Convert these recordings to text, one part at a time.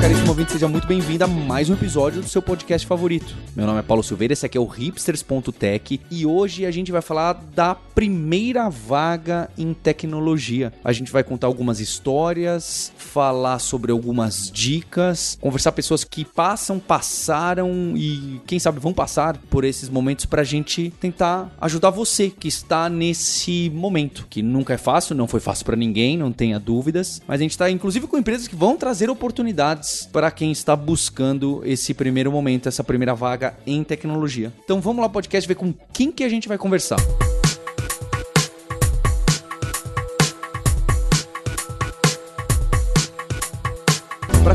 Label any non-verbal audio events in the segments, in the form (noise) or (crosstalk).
caríssimo ouvinte, seja muito bem-vindo a mais um episódio do seu podcast favorito. Meu nome é Paulo Silveira, esse aqui é o hipsters.tech e hoje a gente vai falar da primeira vaga em tecnologia. A gente vai contar algumas histórias, falar sobre algumas dicas, conversar pessoas que passam, passaram e quem sabe vão passar por esses momentos pra gente tentar ajudar você que está nesse momento, que nunca é fácil, não foi fácil para ninguém, não tenha dúvidas, mas a gente tá inclusive com empresas que vão trazer oportunidades para quem está buscando esse primeiro momento, essa primeira vaga em tecnologia. Então vamos lá podcast ver com quem que a gente vai conversar.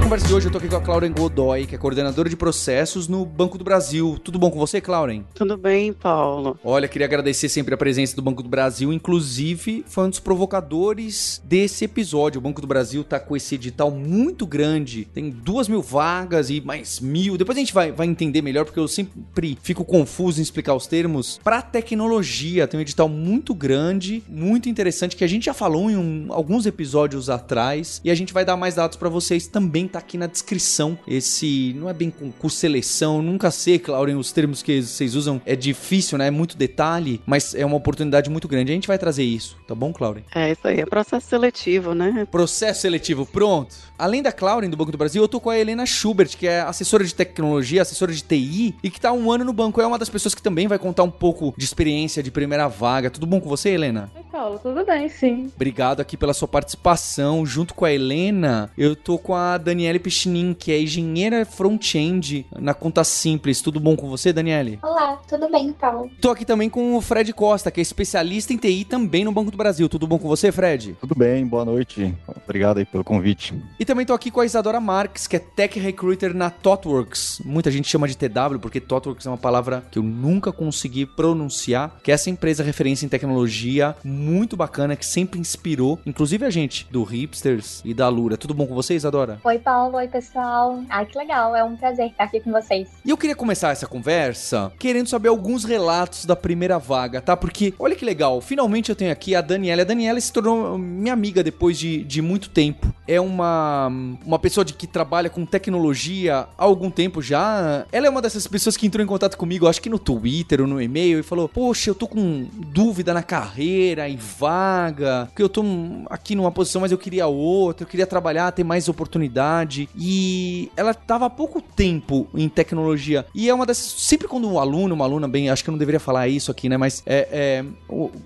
Conversa de hoje, eu tô aqui com a Clauren Godoy, que é coordenadora de processos no Banco do Brasil. Tudo bom com você, Clauren? Tudo bem, Paulo. Olha, queria agradecer sempre a presença do Banco do Brasil. Inclusive, foi um dos provocadores desse episódio. O Banco do Brasil tá com esse edital muito grande. Tem duas mil vagas e mais mil. Depois a gente vai, vai entender melhor, porque eu sempre fico confuso em explicar os termos. Para tecnologia, tem um edital muito grande, muito interessante, que a gente já falou em um, alguns episódios atrás. E a gente vai dar mais dados para vocês também tá aqui na descrição. Esse não é bem concurso seleção, nunca sei, Clauren, os termos que vocês usam é difícil, né? É muito detalhe, mas é uma oportunidade muito grande. A gente vai trazer isso, tá bom, Clauren? É isso aí, é processo seletivo, né? Processo seletivo, pronto. Além da Clauren do Banco do Brasil, eu tô com a Helena Schubert, que é assessora de tecnologia, assessora de TI e que tá um ano no banco. É uma das pessoas que também vai contar um pouco de experiência de primeira vaga. Tudo bom com você, Helena? Paulo, tudo bem, sim. Obrigado aqui pela sua participação. Junto com a Helena, eu tô com a Daniele Pichinin, que é engenheira front-end na Conta Simples. Tudo bom com você, Daniele? Olá, tudo bem, Paulo? Tô aqui também com o Fred Costa, que é especialista em TI também no Banco do Brasil. Tudo bom com você, Fred? Tudo bem, boa noite. Obrigado aí pelo convite. E também tô aqui com a Isadora Marques, que é Tech Recruiter na ThoughtWorks. Muita gente chama de TW, porque ThoughtWorks é uma palavra que eu nunca consegui pronunciar, que é essa empresa referência em tecnologia muito bacana, que sempre inspirou, inclusive a gente, do Hipsters e da Lura. Tudo bom com você, Isadora? Oi, Paulo. Oi, pessoal. Ai, que legal. É um prazer estar aqui com vocês. E eu queria começar essa conversa querendo saber alguns relatos da primeira vaga, tá? Porque, olha que legal, finalmente eu tenho aqui a Daniela. A Daniela se tornou minha amiga depois de, de muito tempo. É uma, uma pessoa de que trabalha com tecnologia há algum tempo já. Ela é uma dessas pessoas que entrou em contato comigo, acho que no Twitter ou no e-mail, e falou: Poxa, eu tô com dúvida na carreira e vaga, porque eu tô aqui numa posição, mas eu queria outra, eu queria trabalhar, ter mais oportunidade e ela estava há pouco tempo em tecnologia. E é uma dessas. Sempre quando um aluno, uma aluna, bem, acho que eu não deveria falar isso aqui, né? Mas é, é,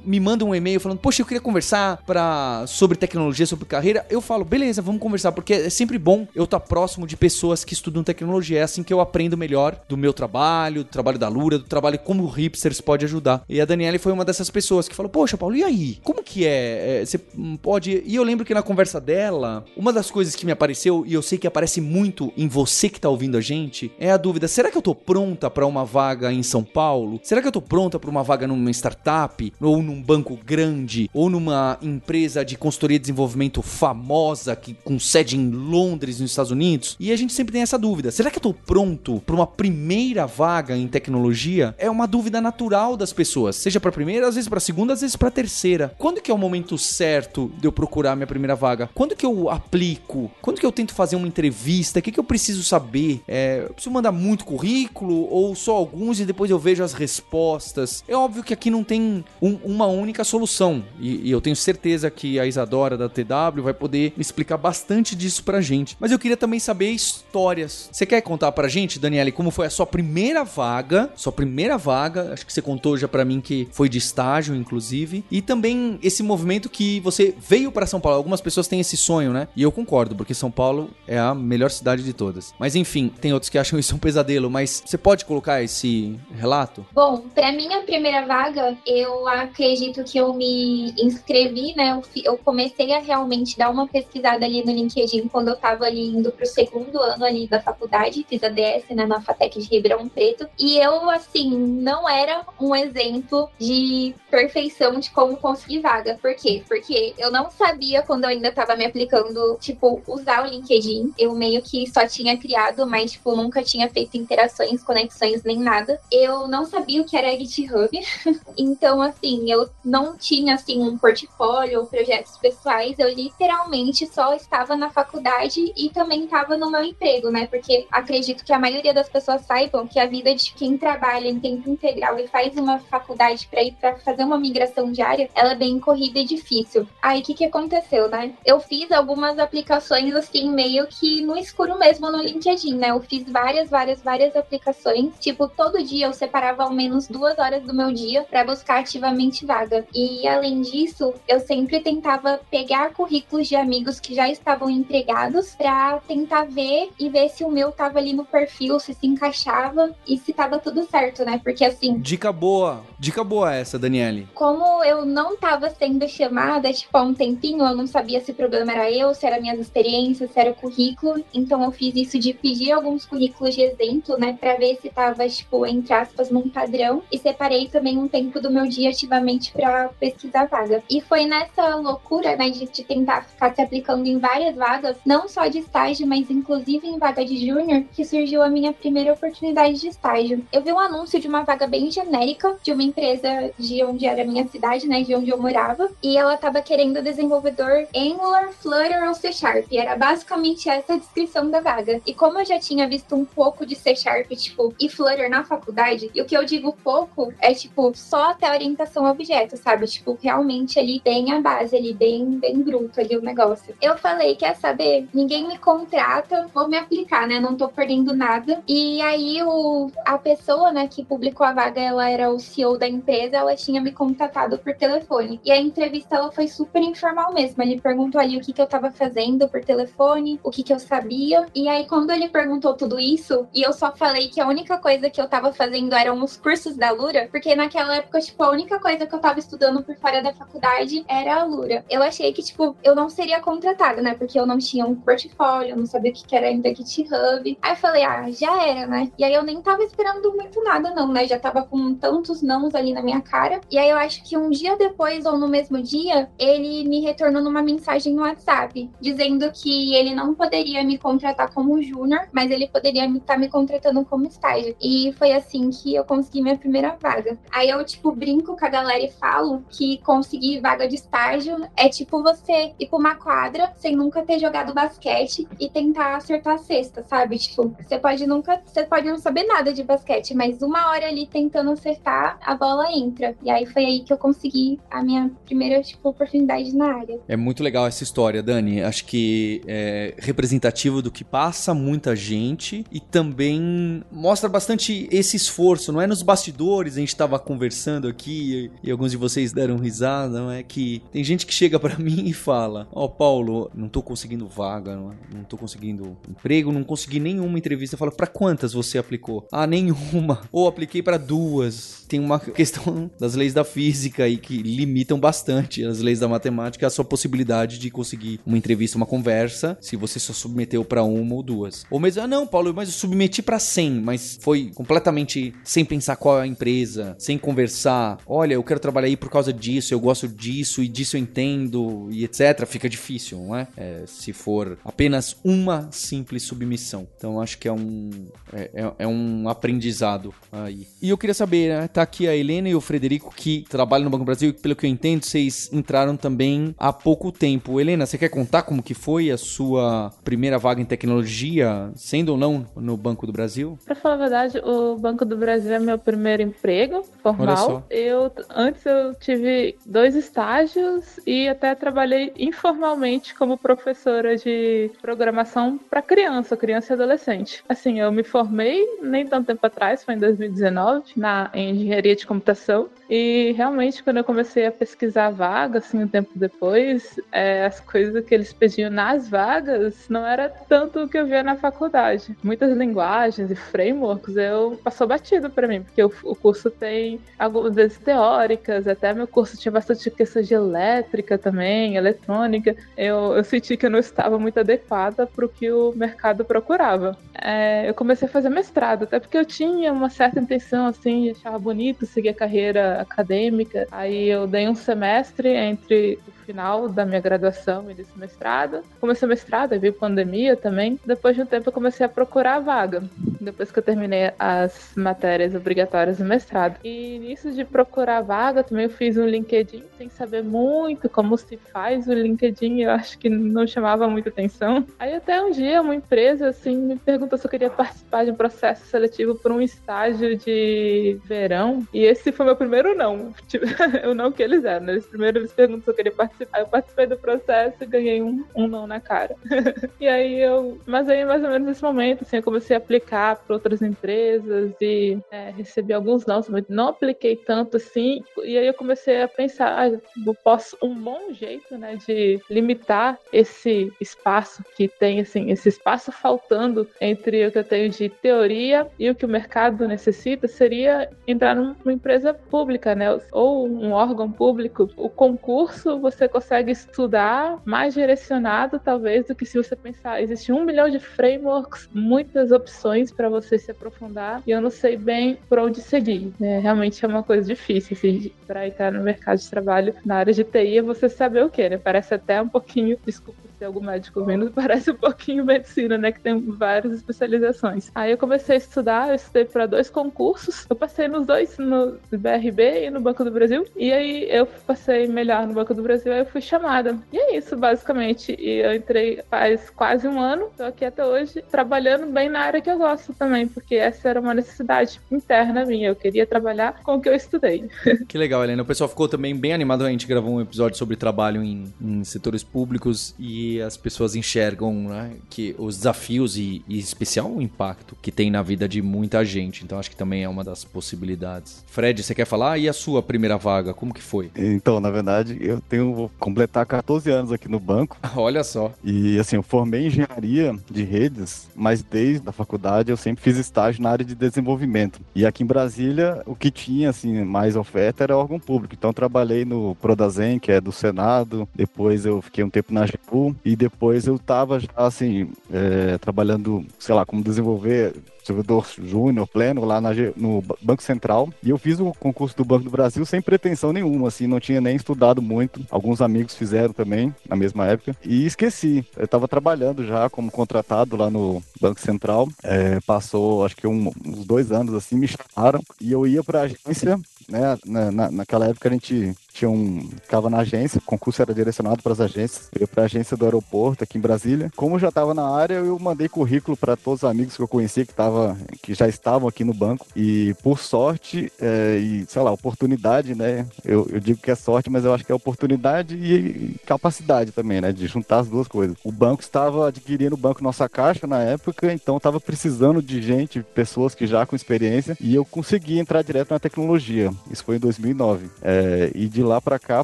me manda um e-mail falando, poxa, eu queria conversar pra, sobre tecnologia, sobre carreira. Eu falo, beleza, vamos conversar, porque é sempre bom eu estar próximo de pessoas que estudam tecnologia. É assim que eu aprendo melhor do meu trabalho, do trabalho da Lura, do trabalho como Hipsters pode ajudar. E a Daniele foi uma dessas pessoas que falou, poxa, Paulo, e aí? Como que é? é você pode. E eu lembro que na conversa dela, uma das coisas que me apareceu, e eu sei que aparece muito em você que tá ouvindo a gente, é a dúvida: será que eu tô pronta para uma vaga em São Paulo? Será que eu tô pronta para uma vaga numa startup? Ou num banco grande? Ou numa empresa de consultoria de desenvolvimento famosa, que, com sede em Londres, nos Estados Unidos? E a gente sempre tem essa dúvida: será que eu tô pronto para uma primeira vaga em tecnologia? É uma dúvida natural das pessoas, seja para primeira, às vezes para segunda, às vezes para terceira. Quando que é o momento certo de eu procurar minha primeira vaga? Quando que eu aplico? Quando que eu tento fazer uma entrevista? O que, que eu preciso saber? É, eu preciso mandar muito currículo ou só alguns e depois eu vejo as respostas? É óbvio que aqui não tem um, uma única solução e, e, eu tenho certeza que a Isadora da TW vai poder explicar bastante disso pra gente. Mas eu queria também saber histórias. Você quer contar pra gente, Daniele, como foi a sua primeira vaga? Sua primeira vaga, acho que você contou já pra mim que foi de estágio, inclusive. E também esse movimento que você veio para São Paulo. Algumas pessoas têm esse sonho, né? E eu concordo, porque São Paulo é a melhor cidade de todas. Mas enfim, tem outros que acham isso um pesadelo, mas você pode colocar esse relato? Bom, para minha primeira vaga, eu acredito que eu me inscrevi, né? Eu, comecei a realmente dar uma pesquisada ali no LinkedIn quando eu tava ali indo pro segundo ano ali da faculdade, fiz a DS, né, na FATEC de Ribeirão Preto, e eu, assim, não era um exemplo de perfeição de como conseguir vaga. Por quê? Porque eu não sabia quando eu ainda tava me aplicando, tipo, usar o LinkedIn. Eu meio que só tinha criado, mas, tipo, nunca tinha feito interações, conexões, nem nada. Eu não sabia o que era GitHub. (laughs) então, assim, eu não tinha, assim, um portfólio ou projetos pessoais. Eu literalmente só estava na faculdade e também estava no meu emprego, né? Porque acredito que a maioria das pessoas saibam que a vida de quem trabalha em tempo integral e faz uma faculdade para ir para fazer uma migração diária, ela é bem corrida e difícil. Aí o que, que aconteceu, né? Eu fiz algumas aplicações assim, meio que no escuro mesmo no LinkedIn, né? Eu fiz várias, várias, várias aplicações. Tipo, todo dia eu separava ao menos duas horas do meu dia para buscar ativamente vaga. E além disso, eu sempre tentava pegar currículos de amigos que já estavam empregados para tentar ver e ver se o meu tava ali no perfil, se se encaixava e se tava tudo certo, né? Porque assim. Dica boa, dica boa essa, Daniele. Como eu não tava sendo chamada, tipo, há um tempinho, eu não sabia se o problema era eu, se era minhas experiências, se era o currículo. Então eu fiz isso de pedir alguns currículos de exemplo, né? Pra ver se tava, tipo, entre aspas, num padrão. E separei também um tempo do meu dia ativamente para pesquisar vaga. E foi nessa loucura, né, de, de tentar ficar se aplicando em várias vagas, não só de estágio, mas inclusive em vaga de júnior, que surgiu a minha primeira oportunidade de estágio. Eu vi um anúncio de uma vaga bem genérica de uma empresa de onde era a minha cidade, né, de onde eu morava, e ela estava querendo desenvolvedor Angular, Flutter ou C Sharp. Era basicamente essa a descrição da vaga. E como eu já tinha visto um pouco de C Sharp, tipo, e Flutter na faculdade, e o que eu digo pouco é, tipo, só até orientação a objeto, sabe? Tipo, realmente ali bem a base, ali bem, bem bruto ali o negócio. Eu falei, quer saber? Ninguém me contrata, vou me aplicar, né? Não tô perdendo nada. E aí o, a pessoa, né, que publicou a vaga, ela era o CEO da empresa, ela tinha me contatado por telefone. E a entrevista ela foi super informal mesmo. Ele perguntou ali o que, que eu tava fazendo por telefone, o que, que eu sabia. E aí, quando ele perguntou tudo isso, e eu só falei que a única coisa que eu tava fazendo eram os cursos da Lura, porque naquela época, tipo, a única coisa que eu tava estudando por fora da faculdade era a Lura. Eu achei que, tipo, eu não seria contratada, né? Porque eu não tinha um portfólio, eu não sabia o que era ainda GitHub. Aí eu falei, ah, já era, né? E aí eu nem tava esperando muito nada, não, né? Já tava com tantos nãos ali na minha cara. E aí eu acho que um dia depois, ou no mesmo dia, ele me retornou numa mensagem no WhatsApp, dizendo que ele não poderia me contratar como júnior, mas ele poderia estar tá me contratando como estágio. E foi assim que eu consegui minha primeira vaga. Aí eu, tipo, brinco com a galera e falo que conseguir vaga de estágio é tipo você ir pra uma quadra sem nunca ter jogado basquete e tentar acertar a cesta, sabe? Tipo, você pode nunca, você pode não saber nada de basquete, mas uma hora ali tentando acertar, a bola entra. E aí foi aí que eu consegui a minha primeira, tipo, oportunidade na área. É muito legal essa história, Dani. Acho que é representativo do que passa muita gente e também mostra bastante esse esforço, não é? Nos bastidores, a gente estava conversando aqui e, alguns de vocês deram risada, não é? Que tem gente que chega para (laughs) mim e fala: Ó, oh, Paulo, não tô conseguindo vaga, não, é? não tô conseguindo emprego, não consegui nenhuma entrevista. Eu falo: pra quantas você aplicou? Ah, nenhuma. (laughs) Ou apliquei para duas. Tem uma questão das leis da física aí que limitam bastante as leis da matemática a sua possibilidade de conseguir uma entrevista, uma conversa, se você só submeteu para uma ou duas. Ou mesmo, ah, não, Paulo, mas eu submeti para 100, mas foi completamente sem pensar qual é a empresa, sem conversar. Olha, eu quero trabalhar aí por causa disso, eu gosto disso e disso eu entendo e etc. Fica difícil, não é? é se for apenas uma simples submissão. Então acho que é um é, é, é um aprendizado aí. E eu queria saber, né? Tá aqui a Helena e o Frederico que trabalham no Banco do Pelo que eu entendo, vocês entraram também há pouco tempo. Helena, você quer contar como que foi a sua primeira vaga em tecnologia, sendo ou não no Banco do Brasil? Para falar a verdade, o Banco do Brasil é meu primeiro emprego formal. Eu antes eu tive dois estágios e até trabalhei informalmente como professora de programação para criança, criança e adolescente. Assim, eu me formei nem tanto tempo atrás, foi em 2019, na engenharia de computação. E realmente, quando eu comecei a pesquisar vaga, assim, um tempo depois, é, as coisas que eles pediam nas vagas não era tanto o que eu via na faculdade. Muitas linguagens e frameworks eu passou batido para mim, porque o, o, curso tem algumas vezes teóricas, até meu curso tinha bastante questão de elétrica também, eletrônica. Eu, eu senti que eu não estava muito adequada para o que o mercado procurava. É, eu comecei a fazer mestrado, até porque eu tinha uma certa intenção, assim, achar bonito seguir a carreira acadêmica. Aí eu dei um semestre entre o final da minha graduação e desse mestrado. Comecei o mestrado, veio pandemia também. Depois de um tempo eu comecei a procurar a vaga. Depois que eu terminei as matérias obrigatórias do mestrado. E nisso de procurar a vaga, também eu fiz um LinkedIn sem saber muito como se faz o LinkedIn. Eu acho que não chamava muita atenção. Aí até um dia uma empresa assim me perguntou se eu queria participar de um processo seletivo para um estágio de verão. E esse foi meu primeiro não. (laughs) Tipo, (laughs) o não que eles eram. Né? Eles primeiro eles perguntam se eu queria participar Eu participei do processo e ganhei um, um não na cara. (laughs) e aí eu. Mas aí, mais ou menos nesse momento, assim, eu comecei a aplicar para outras empresas e é, recebi alguns não, não apliquei tanto assim. E aí eu comecei a pensar, ah, eu posso. Um bom jeito, né, de limitar esse espaço que tem, assim, esse espaço faltando entre o que eu tenho de teoria e o que o mercado necessita seria entrar numa empresa pública, né? Ou um órgão público. O concurso você consegue estudar mais direcionado, talvez, do que se você pensar. Existe um milhão de frameworks, muitas opções para você se aprofundar, e eu não sei bem por onde seguir. Né? Realmente é uma coisa difícil, assim, para entrar no mercado de trabalho na área de TI, é você saber o que, né? Parece até um pouquinho, desculpa se algum médico vendo, (laughs) parece um pouquinho medicina, né? Que tem várias especializações. Aí eu comecei a estudar, eu estudei para dois concursos. Eu passei nos dois, no BRB e no Banco do Brasil. E aí eu passei melhor no Banco do Brasil, aí eu fui chamada. E é isso, basicamente. E eu entrei faz quase um ano, tô aqui até hoje, trabalhando bem na área que eu gosto também, porque essa era uma necessidade interna minha. Eu queria trabalhar com o que eu estudei. (laughs) Que legal, Helena. O pessoal ficou também bem animado. A gente gravou um episódio sobre trabalho em, em setores públicos e as pessoas enxergam né, que os desafios e, e, em especial o impacto que tem na vida de muita gente. Então acho que também é uma das possibilidades. Fred, você quer falar? E a sua primeira vaga, como que foi? Então, na verdade, eu tenho vou completar 14 anos aqui no banco. (laughs) Olha só. E assim, eu formei engenharia de redes, mas desde a faculdade eu sempre fiz estágio na área de desenvolvimento. E aqui em Brasília, o que tinha assim mais oferta era órgão público. Então trabalhei no Prodazem, que é do Senado. Depois eu fiquei um tempo na GPU e depois eu tava já, assim, é, trabalhando, sei lá, como desenvolver servidor júnior, pleno, lá na, no Banco Central. E eu fiz o concurso do Banco do Brasil sem pretensão nenhuma, assim, não tinha nem estudado muito. Alguns amigos fizeram também, na mesma época. E esqueci. Eu estava trabalhando já como contratado lá no Banco Central. É, passou, acho que um, uns dois anos, assim, me chamaram. E eu ia para a agência, né? Na, na, naquela época a gente tinha um. Ficava na agência, o concurso era direcionado para as agências. Ia para a agência do aeroporto aqui em Brasília. Como já estava na área, eu mandei currículo para todos os amigos que eu conhecia que, tava, que já estavam aqui no banco. E por sorte é, e, sei lá, oportunidade, né? Eu, eu digo que é sorte, mas eu acho que é oportunidade e capacidade também, né? De juntar as duas coisas. O banco estava adquirindo o banco Nossa Caixa na época, então estava precisando de gente, pessoas que já com experiência, e eu consegui entrar direto na tecnologia. Isso foi em 2009. É, e de lá para cá,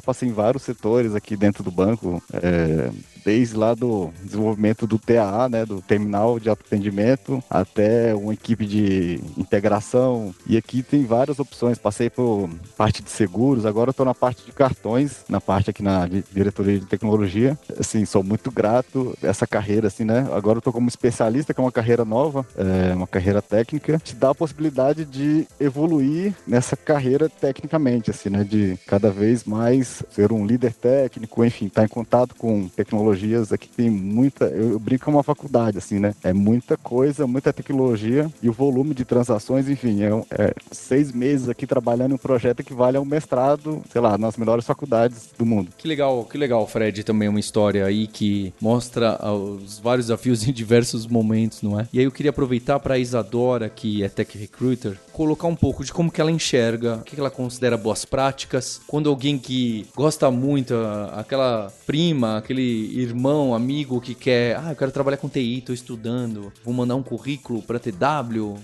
passei em vários setores aqui dentro do banco. É, desde lá do desenvolvimento do TAA, né, do terminal de atendimento, até uma equipe de integração. E aqui tem várias opções. Passei por parte de seguros, agora estou na parte de cartões, na parte aqui na diretoria de tecnologia. Assim, sou muito grato essa carreira, assim, né? Agora estou como especialista, que é uma carreira nova, é uma carreira técnica, te dá a possibilidade de evoluir nessa carreira tecnicamente, assim, né? De cada vez mais ser um líder técnico, enfim, estar tá em contato com tecnologia tecnologias aqui tem muita. Eu, brinco com uma faculdade, assim, né? É muita coisa, muita tecnologia e o volume de transações, enfim, é, é seis meses aqui trabalhando em um projeto que vale um mestrado, sei lá, nas melhores faculdades do mundo. Que legal, que legal, Fred, também uma história aí que mostra os vários desafios em diversos momentos, não é? E aí eu queria aproveitar para a Isadora, que é Tech Recruiter, colocar um pouco de como que ela enxerga, o que ela considera boas práticas, quando alguém que gosta muito, aquela prima, aquele irmão, amigo que quer, ah, eu quero trabalhar com TI, tô estudando, vou mandar um currículo para TW,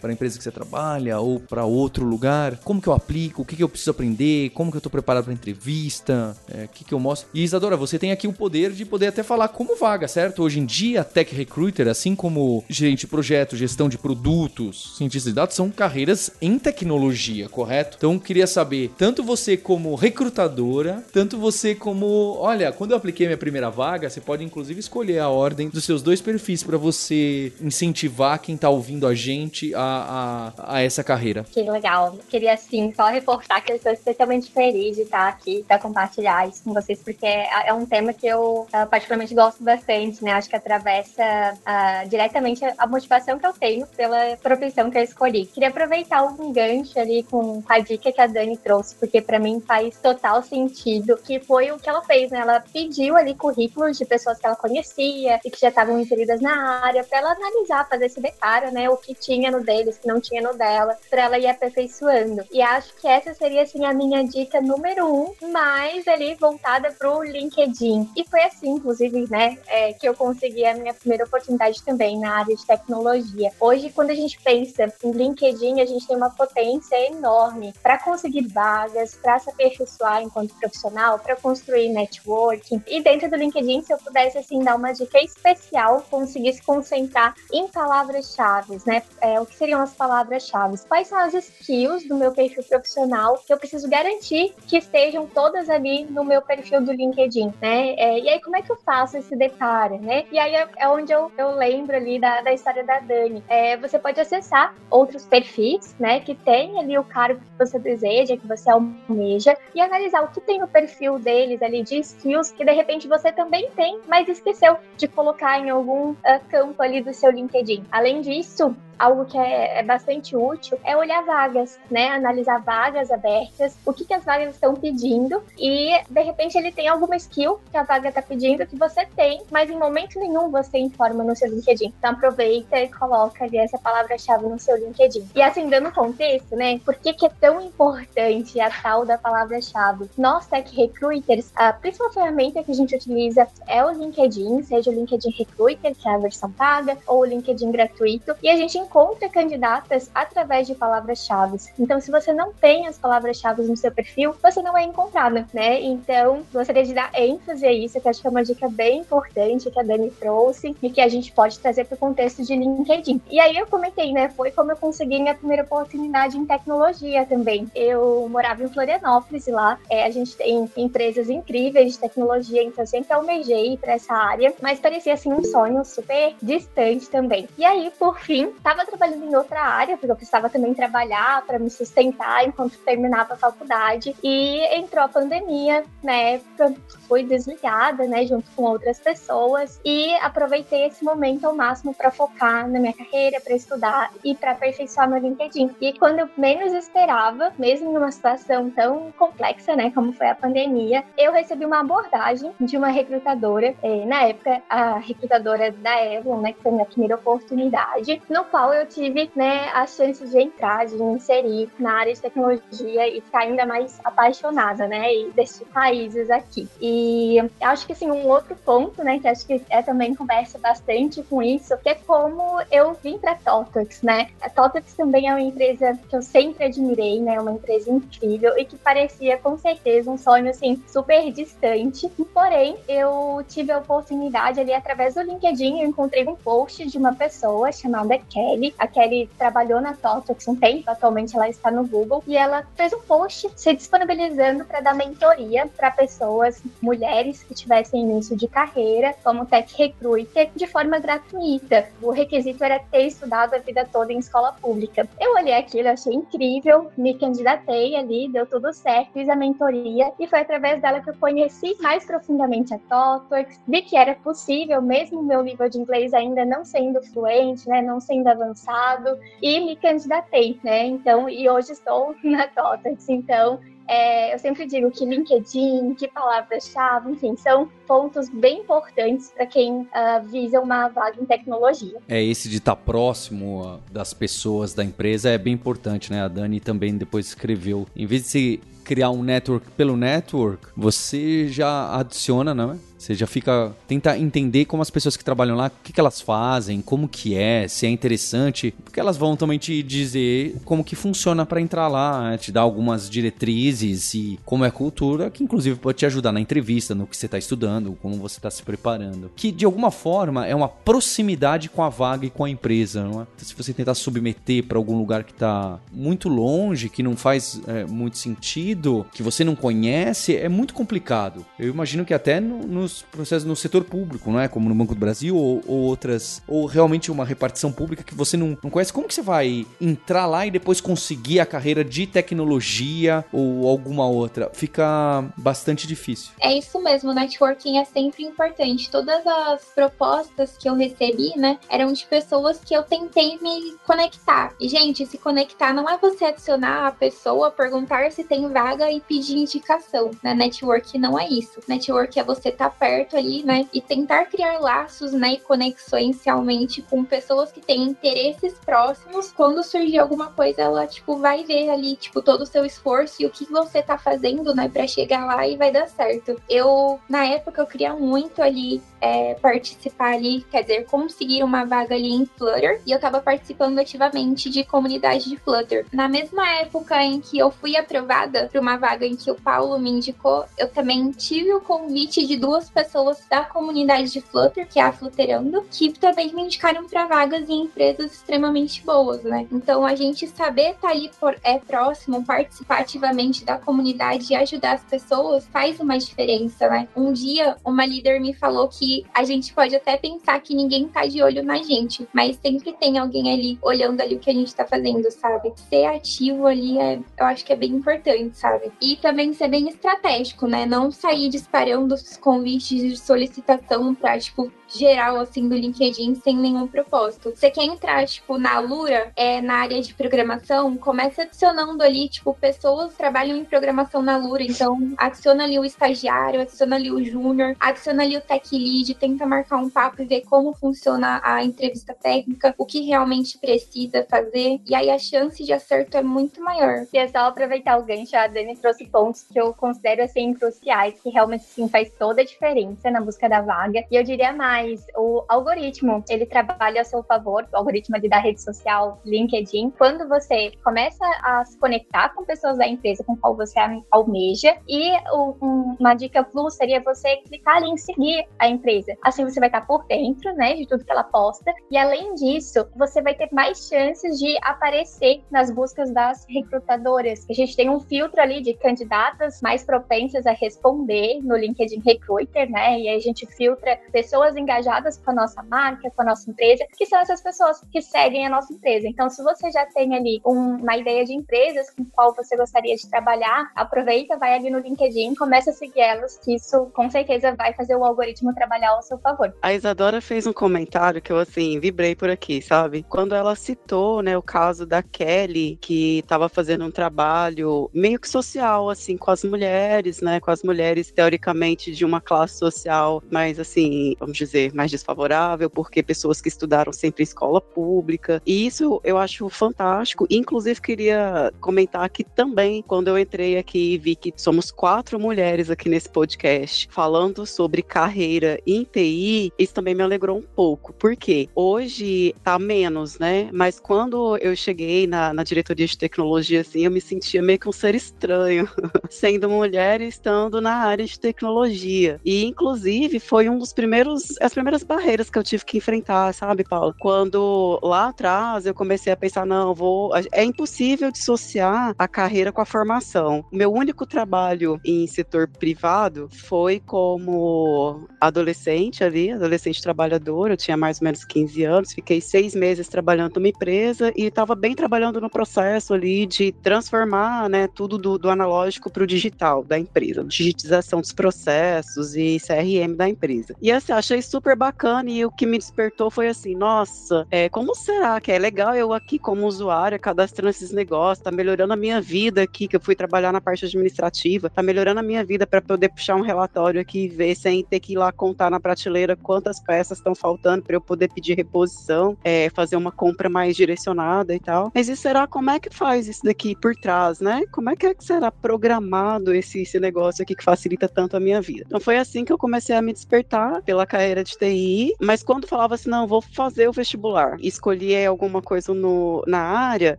para a empresa que você trabalha ou para outro lugar? Como que eu aplico? O que, que eu preciso aprender? Como que eu estou preparado para entrevista? É, o que, que eu mostro? E Isadora, você tem aqui o poder de poder até falar como vaga, certo? Hoje em dia, Tech Recruiter, assim como gerente de projeto, gestão de produtos, cientista de dados, são carreiras em tecnologia, correto? Então, queria saber, tanto você como recrutadora, tanto você como, olha, quando eu apliquei minha primeira vaga, você pode inclusive escolher a ordem dos seus dois perfis para você incentivar quem está ouvindo a gente a, a, a, essa carreira? Que legal. Queria, assim, só reforçar que eu estou especialmente feliz de estar aqui para compartilhar isso com vocês, porque é, é um tema que eu uh, particularmente gosto bastante, né? Acho que atravessa uh, diretamente a motivação que eu tenho pela profissão que eu escolhi. Queria aproveitar um gancho ali com a dica que a Dani trouxe, porque para mim faz total sentido, que foi o que ela fez, né? Ela pediu ali currículos de pessoas que ela conhecia e que já estavam inseridas na área para ela analisar, fazer esse decaro, né? O que tinha no deles, que não tinha no dela, para ela ir aperfeiçoando. E acho que essa seria assim a minha dica número um, mais ali voltada pro LinkedIn. E foi assim, inclusive, né, é, que eu consegui a minha primeira oportunidade também na área de tecnologia. Hoje, quando a gente pensa em LinkedIn, a gente tem uma potência enorme para conseguir vagas, para se aperfeiçoar enquanto profissional, para construir networking. E dentro do LinkedIn, se eu pudesse assim dar uma dica especial, conseguir se concentrar em palavras-chave, né? É, o que seriam as palavras-chave? Quais são as skills do meu perfil profissional que eu preciso garantir que estejam todas ali no meu perfil do LinkedIn, né? É, e aí, como é que eu faço esse detalhe, né? E aí é, é onde eu, eu lembro ali da, da história da Dani. É, você pode acessar outros perfis, né? Que tem ali o cargo que você deseja, que você almeja, e analisar o que tem no perfil deles ali de skills que de repente você também tem, mas esqueceu de colocar em algum uh, campo ali do seu LinkedIn. Além disso, algo que é, é, bastante útil é olhar vagas, né? Analisar vagas abertas, o que, que as vagas estão pedindo e de repente ele tem alguma skill que a vaga está pedindo que você tem, mas em momento nenhum você informa no seu LinkedIn. Então aproveita e coloca ali essa palavra-chave no seu LinkedIn. E assim, dando contexto, né? Por que, que é tão importante a tal da palavra-chave? Nós, tech recruiters, a principal ferramenta que a gente utiliza é o LinkedIn, seja o LinkedIn Recruiter, que é a versão paga, ou o LinkedIn gratuito, e a gente encontra candidatas através de palavras-chave. Então, se você não tem as palavras-chave no seu perfil, você não é encontrada, né? Então, gostaria de dar ênfase a isso, que acho que é uma dica bem importante que a Dani trouxe e que a gente pode trazer para o contexto de LinkedIn. E aí eu comentei, né? Foi como eu consegui minha primeira oportunidade em tecnologia também. Eu morava em Florianópolis e lá é, a gente tem empresas incríveis de tecnologia, então eu sempre almejei para essa área, mas parecia assim um sonho super distante também. E aí, por fim, tava estava trabalhando em outra área, porque eu precisava também trabalhar para me sustentar enquanto terminava a faculdade. E entrou a pandemia, na época, fui desligada, né, junto com outras pessoas. E aproveitei esse momento ao máximo para focar na minha carreira, para estudar e para aperfeiçoar meu LinkedIn. E quando eu menos esperava, mesmo numa situação tão complexa, né, como foi a pandemia, eu recebi uma abordagem de uma recrutadora, eh, na época, a recrutadora da Evelyn, né, que foi minha primeira oportunidade, no qual qual eu tive né, a chance de entrar, de me inserir na área de tecnologia e ficar ainda mais apaixonada, né? E desses países aqui. E acho que assim, um outro ponto, né, que acho que é também conversa bastante com isso, que é como eu vim para Totox, né? A Totox também é uma empresa que eu sempre admirei, né? Uma empresa incrível e que parecia com certeza um sonho assim super distante. Porém, eu tive a oportunidade ali através do LinkedIn, eu encontrei um post de uma pessoa chamada Kelly Kelly. A Kelly trabalhou na TOTOX um tempo, atualmente ela está no Google, e ela fez um post se disponibilizando para dar mentoria para pessoas, mulheres que tivessem início de carreira, como Tech Recruiter, de forma gratuita. O requisito era ter estudado a vida toda em escola pública. Eu olhei aquilo, achei incrível, me candidatei ali, deu tudo certo, fiz a mentoria e foi através dela que eu conheci mais profundamente a TOTOX, vi que era possível, mesmo meu nível de inglês ainda não sendo fluente, né, não sendo avançado e me candidatei, né? Então, e hoje estou (laughs) na TOTAX. Então, é, eu sempre digo que LinkedIn, que palavra-chave, enfim, são pontos bem importantes para quem uh, visa uma vaga em tecnologia. É, esse de estar tá próximo uh, das pessoas da empresa é bem importante, né? A Dani também depois escreveu. Em vez de se criar um network pelo network, você já adiciona, né? Você já fica. Tenta entender como as pessoas que trabalham lá, o que, que elas fazem, como que é, se é interessante. Porque elas vão também te dizer como que funciona para entrar lá, né? te dar algumas diretrizes e como é a cultura, que inclusive pode te ajudar na entrevista, no que você está estudando, como você está se preparando. Que de alguma forma é uma proximidade com a vaga e com a empresa, não é? Então, se você tentar submeter para algum lugar que está muito longe, que não faz é, muito sentido, que você não conhece, é muito complicado. Eu imagino que até no, no nos processos no setor público, não é? Como no Banco do Brasil ou, ou outras, ou realmente uma repartição pública que você não, não conhece. Como que você vai entrar lá e depois conseguir a carreira de tecnologia ou alguma outra? Fica bastante difícil. É isso mesmo, networking é sempre importante. Todas as propostas que eu recebi, né, eram de pessoas que eu tentei me conectar. E, gente, se conectar não é você adicionar a pessoa, perguntar se tem vaga e pedir indicação, né? Network não é isso. Network é você estar tá perto ali, né, e tentar criar laços, né, e conexões realmente com pessoas que têm interesses próximos. Quando surgir alguma coisa, ela, tipo, vai ver ali, tipo, todo o seu esforço e o que você tá fazendo, né, para chegar lá e vai dar certo. Eu, na época, eu queria muito ali é, participar ali, quer dizer, conseguir uma vaga ali em Flutter e eu tava participando ativamente de comunidade de Flutter. Na mesma época em que eu fui aprovada para uma vaga em que o Paulo me indicou, eu também tive o convite de duas pessoas da comunidade de Flutter, que é a Flutterando, que também me indicaram para vagas em empresas extremamente boas, né? Então a gente saber estar tá ali por, é próximo, participar ativamente da comunidade e ajudar as pessoas faz uma diferença, né? Um dia uma líder me falou que a gente pode até pensar que ninguém tá de olho na gente, mas sempre tem alguém ali olhando ali o que a gente tá fazendo, sabe? Ser ativo ali é, eu acho que é bem importante, sabe? E também ser bem estratégico, né? Não sair disparando os convites de solicitação pra, tipo, geral, assim, do LinkedIn sem nenhum propósito. Você quer entrar, tipo, na Lura, é, na área de programação, começa adicionando ali, tipo, pessoas que trabalham em programação na Lura. Então, adiciona ali o estagiário, adiciona ali o júnior, adiciona ali o tech lead, tenta marcar um papo e ver como funciona a entrevista técnica, o que realmente precisa fazer. E aí a chance de acerto é muito maior. E é só aproveitar o gancho, a Dani trouxe pontos que eu considero, assim, cruciais, que realmente, sim, faz toda a diferença na busca da vaga. E eu diria mais, mas o algoritmo, ele trabalha a seu favor, o algoritmo ali da rede social, LinkedIn, quando você começa a se conectar com pessoas da empresa com qual você almeja, e um, uma dica plus seria você clicar ali em seguir a empresa. Assim você vai estar por dentro, né, de tudo que ela posta, e além disso, você vai ter mais chances de aparecer nas buscas das recrutadoras. A gente tem um filtro ali de candidatas mais propensas a responder no LinkedIn Recruiter, né, e a gente filtra pessoas engajadas engajadas com a nossa marca, com a nossa empresa, que são essas pessoas que seguem a nossa empresa. Então, se você já tem ali um, uma ideia de empresas com qual você gostaria de trabalhar, aproveita, vai ali no LinkedIn, começa a seguir elas, que isso com certeza vai fazer o algoritmo trabalhar ao seu favor. A Isadora fez um comentário que eu assim vibrei por aqui, sabe? Quando ela citou, né, o caso da Kelly que estava fazendo um trabalho meio que social assim com as mulheres, né, com as mulheres teoricamente de uma classe social, mas assim, vamos dizer ser mais desfavorável, porque pessoas que estudaram sempre em escola pública. E isso eu acho fantástico. Inclusive, queria comentar aqui também, quando eu entrei aqui e vi que somos quatro mulheres aqui nesse podcast falando sobre carreira em TI, isso também me alegrou um pouco. Porque hoje tá menos, né? Mas quando eu cheguei na, na diretoria de tecnologia, assim, eu me sentia meio que um ser estranho, (laughs) sendo mulher e estando na área de tecnologia. E, inclusive, foi um dos primeiros as primeiras barreiras que eu tive que enfrentar, sabe, Paulo? Quando lá atrás eu comecei a pensar, não, vou. É impossível dissociar a carreira com a formação. Meu único trabalho em setor privado foi como adolescente ali, adolescente trabalhador. Eu tinha mais ou menos 15 anos, fiquei seis meses trabalhando numa empresa e estava bem trabalhando no processo ali de transformar, né, tudo do, do analógico para o digital da empresa, digitização dos processos e CRM da empresa. E assim, achei super super bacana e o que me despertou foi assim, nossa, é, como será que é legal eu aqui como usuária cadastrando esses negócios, tá melhorando a minha vida aqui, que eu fui trabalhar na parte administrativa, tá melhorando a minha vida para poder puxar um relatório aqui e ver sem ter que ir lá contar na prateleira quantas peças estão faltando para eu poder pedir reposição, é, fazer uma compra mais direcionada e tal. Mas e será como é que faz isso daqui por trás, né? Como é que, é que será programado esse, esse negócio aqui que facilita tanto a minha vida? Então foi assim que eu comecei a me despertar pela carreira de de TI, mas quando falava assim, não, vou fazer o vestibular, escolhi alguma coisa no, na área,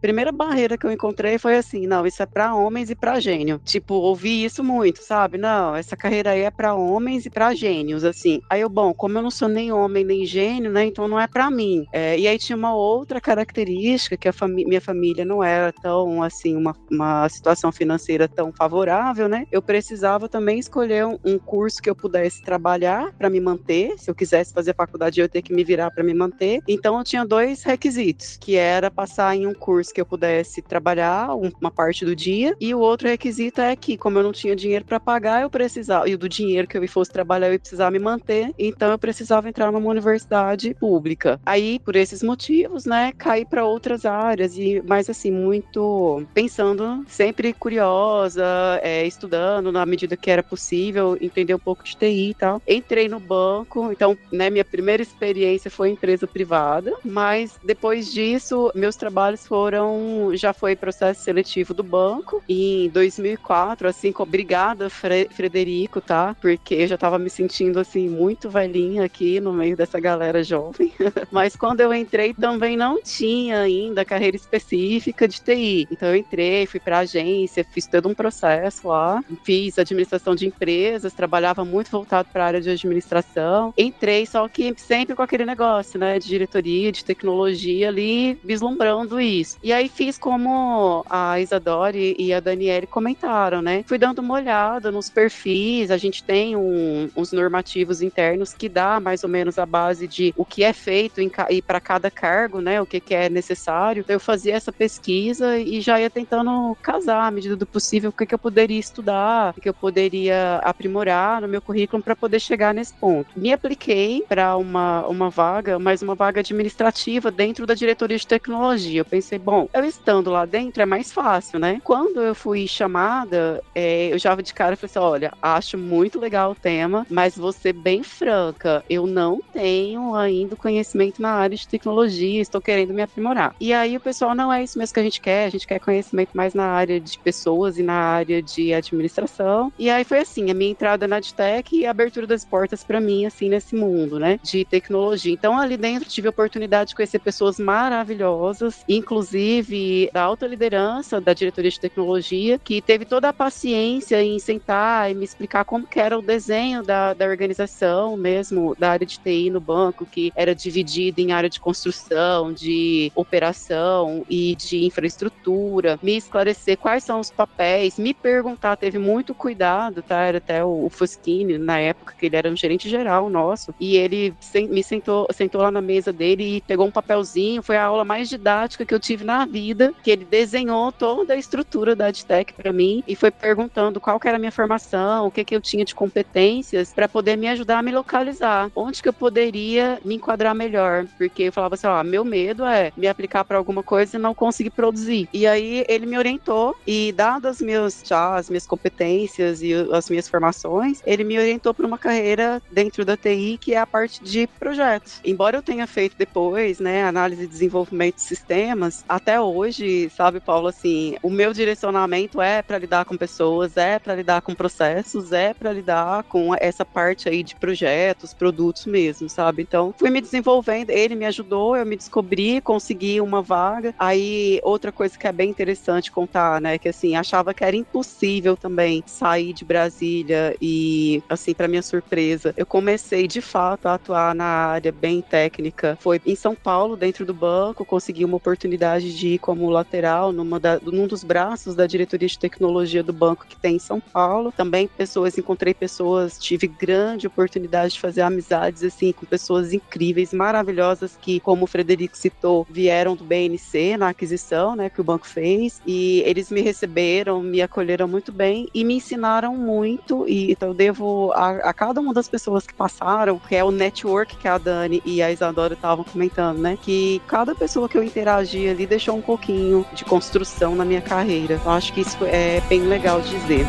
primeira barreira que eu encontrei foi assim, não, isso é para homens e para gênio. Tipo, ouvi isso muito, sabe? Não, essa carreira aí é para homens e para gênios, assim. Aí eu, bom, como eu não sou nem homem nem gênio, né, então não é para mim. É, e aí tinha uma outra característica que a fami minha família não era tão, assim, uma, uma situação financeira tão favorável, né? Eu precisava também escolher um, um curso que eu pudesse trabalhar para me manter. Se eu quisesse fazer faculdade, eu ia ter que me virar para me manter. Então eu tinha dois requisitos, que era passar em um curso que eu pudesse trabalhar uma parte do dia, e o outro requisito é que, como eu não tinha dinheiro para pagar, eu precisava, e do dinheiro que eu fosse trabalhar, eu ia precisar me manter, então eu precisava entrar numa universidade pública. Aí, por esses motivos, né, caí para outras áreas, e mais assim, muito pensando, sempre curiosa, é, estudando na medida que era possível, entender um pouco de TI e tal. Entrei no banco, então, né, minha primeira experiência foi empresa privada, mas depois disso, meus trabalhos foram, já foi processo seletivo do banco, em 2004, assim, obrigada, Fre Frederico, tá? Porque eu já tava me sentindo, assim, muito velhinha aqui no meio dessa galera jovem, (laughs) mas quando eu entrei também não tinha ainda carreira específica de TI, então eu entrei, fui pra agência, fiz todo um processo lá, fiz administração de empresas, trabalhava muito voltado para a área de administração. Entrei só que sempre com aquele negócio, né, de diretoria, de tecnologia ali, vislumbrando isso. E aí fiz como a Isadora e a Daniele comentaram, né? Fui dando uma olhada nos perfis, a gente tem um, uns normativos internos que dá mais ou menos a base de o que é feito em, e para cada cargo, né, o que, que é necessário. Então eu fazia essa pesquisa e já ia tentando casar à medida do possível o que, que eu poderia estudar, o que eu poderia aprimorar no meu currículo para poder chegar nesse ponto. Me apliquei para uma, uma vaga, mas uma vaga administrativa dentro da diretoria de tecnologia. Eu pensei, bom, eu estando lá dentro é mais fácil, né? Quando eu fui chamada, é, eu já de cara falei assim: olha, acho muito legal o tema, mas vou ser bem franca, eu não tenho ainda conhecimento na área de tecnologia, estou querendo me aprimorar. E aí o pessoal, não é isso mesmo que a gente quer, a gente quer conhecimento mais na área de pessoas e na área de administração. E aí foi assim, a minha entrada na Adtech e a abertura das portas para mim, assim, nesse mundo, né, de tecnologia. Então, ali dentro tive a oportunidade de conhecer pessoas maravilhosas, inclusive da alta liderança da diretoria de tecnologia, que teve toda a paciência em sentar e me explicar como que era o desenho da, da organização mesmo, da área de TI no banco, que era dividida em área de construção, de operação e de infraestrutura, me esclarecer quais são os papéis, me perguntar, teve muito cuidado, tá? Era até o, o na época, que ele era um gerente geral nosso, e ele me sentou, sentou lá na mesa dele e pegou um papelzinho, foi a aula mais didática que eu tive na vida, que ele desenhou toda a estrutura da AdTech para mim e foi perguntando qual era a minha formação, o que, que eu tinha de competências para poder me ajudar a me localizar, onde que eu poderia me enquadrar melhor, porque eu falava assim, ó, meu medo é me aplicar para alguma coisa e não conseguir produzir. E aí ele me orientou e dadas meus já as minhas competências e as minhas formações, ele me orientou para uma carreira dentro da TI que é a parte de projetos. Embora eu tenha feito depois, né, análise e desenvolvimento de sistemas, até hoje, sabe, Paulo, assim, o meu direcionamento é para lidar com pessoas, é para lidar com processos, é para lidar com essa parte aí de projetos, produtos mesmo, sabe? Então, fui me desenvolvendo, ele me ajudou, eu me descobri, consegui uma vaga. Aí, outra coisa que é bem interessante contar, né, que assim, achava que era impossível também sair de Brasília e, assim, para minha surpresa, eu comecei de fato a atuar na área bem técnica. Foi em São Paulo, dentro do banco, consegui uma oportunidade de ir como lateral numa da, num dos braços da diretoria de tecnologia do banco que tem em São Paulo. Também pessoas, encontrei pessoas, tive grande oportunidade de fazer amizades assim com pessoas incríveis, maravilhosas que, como o Frederico citou, vieram do BNC na aquisição, né, que o banco fez, e eles me receberam, me acolheram muito bem e me ensinaram muito e então eu devo a, a cada uma das pessoas que passaram, que é o network que a Dani e a Isadora estavam comentando, né, que cada pessoa que eu interagi ali deixou um pouquinho de construção na minha carreira. Eu acho que isso é bem legal dizer.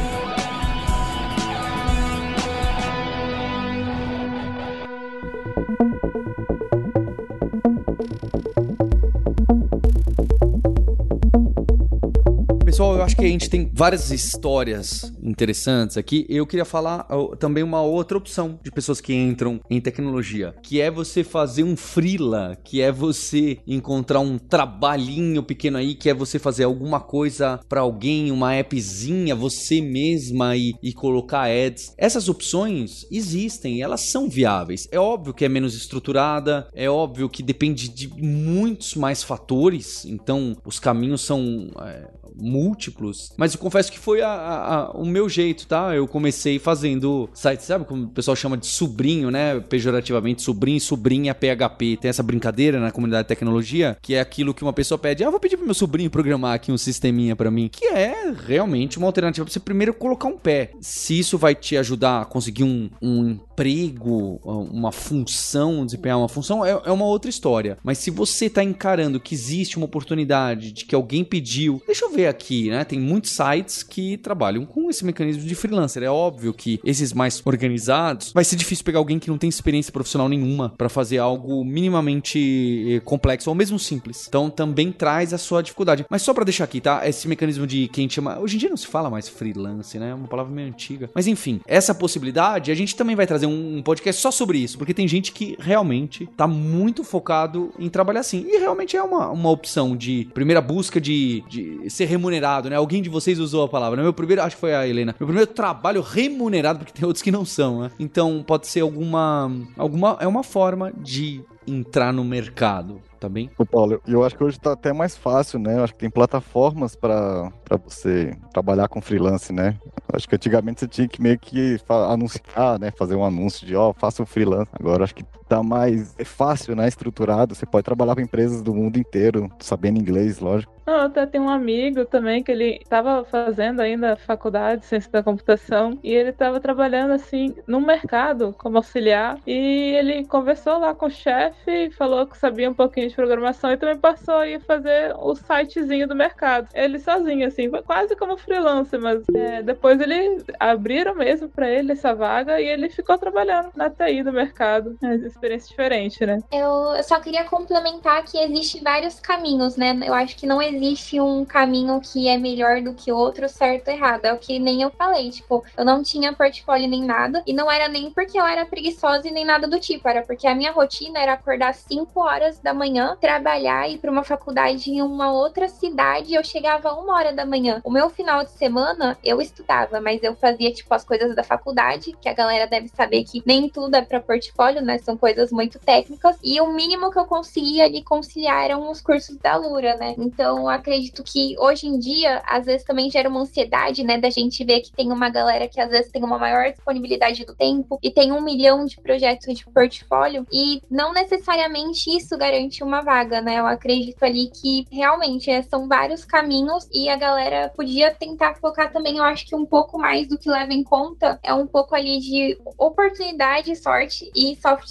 Pessoal, eu acho que a gente tem várias histórias interessantes aqui, eu queria falar também uma outra opção de pessoas que entram em tecnologia, que é você fazer um freela, que é você encontrar um trabalhinho pequeno aí, que é você fazer alguma coisa para alguém, uma appzinha, você mesma e, e colocar ads. Essas opções existem, elas são viáveis. É óbvio que é menos estruturada, é óbvio que depende de muitos mais fatores, então os caminhos são é, múltiplos, mas eu confesso que foi a, a, o meu jeito, tá? Eu comecei fazendo sites, sabe como o pessoal chama de sobrinho, né? Pejorativamente, sobrinho, sobrinha, PHP. Tem essa brincadeira na comunidade de tecnologia, que é aquilo que uma pessoa pede, ah, vou pedir pro meu sobrinho programar aqui um sisteminha para mim, que é realmente uma alternativa pra você primeiro colocar um pé. Se isso vai te ajudar a conseguir um, um emprego, uma função, desempenhar uma função, é, é uma outra história. Mas se você tá encarando que existe uma oportunidade de que alguém pediu, deixa eu ver aqui, né? Tem muitos sites que trabalham com esse mecanismo de freelancer. É óbvio que esses mais organizados, vai ser difícil pegar alguém que não tem experiência profissional nenhuma para fazer algo minimamente eh, complexo ou mesmo simples. Então também traz a sua dificuldade. Mas só para deixar aqui, tá? Esse mecanismo de quem chama, hoje em dia não se fala mais freelance, né? É uma palavra meio antiga. Mas enfim, essa possibilidade, a gente também vai trazer um podcast só sobre isso, porque tem gente que realmente tá muito focado em trabalhar assim. E realmente é uma, uma opção de primeira busca de, de ser remunerado, né? Alguém de vocês usou a palavra. Né? Meu primeiro, acho que foi a Helena. Meu primeiro trabalho remunerado, porque tem outros que não são, né? Então pode ser alguma. alguma é uma forma de entrar no mercado bem? Ô Paulo, eu acho que hoje tá até mais fácil, né? Eu acho que tem plataformas para você trabalhar com freelance, né? Eu acho que antigamente você tinha que meio que anunciar, né? Fazer um anúncio de, ó, oh, faça um freelance. Agora acho que tá mais é fácil, né? Estruturado. Você pode trabalhar com empresas do mundo inteiro, sabendo inglês, lógico. Não, até tem um amigo também que ele estava fazendo ainda faculdade de ciência da computação e ele estava trabalhando assim no mercado como auxiliar e ele conversou lá com o chefe, falou que sabia um pouquinho de programação e também passou a fazer o sitezinho do mercado. Ele sozinho assim, foi quase como freelancer, mas é, depois ele abriram mesmo para ele essa vaga e ele ficou trabalhando na TI do mercado. É experiência diferente, né? Eu só queria complementar que existe vários caminhos, né? Eu acho que não existe um caminho que é melhor do que outro, certo ou errado. É o que nem eu falei, tipo, eu não tinha portfólio nem nada, e não era nem porque eu era preguiçosa e nem nada do tipo, era porque a minha rotina era acordar 5 horas da manhã, trabalhar e ir para uma faculdade em uma outra cidade, eu chegava uma hora da manhã. O meu final de semana eu estudava, mas eu fazia tipo as coisas da faculdade, que a galera deve saber que nem tudo é para portfólio, né? São coisas muito técnicas, e o mínimo que eu conseguia ali conciliar eram os cursos da Lura, né? Então, acredito que hoje em dia, às vezes também gera uma ansiedade, né, da gente ver que tem uma galera que às vezes tem uma maior disponibilidade do tempo e tem um milhão de projetos de portfólio e não necessariamente isso garante uma vaga, né? Eu acredito ali que realmente é, são vários caminhos e a galera podia tentar focar também, eu acho que um pouco mais do que leva em conta é um pouco ali de oportunidade, sorte e soft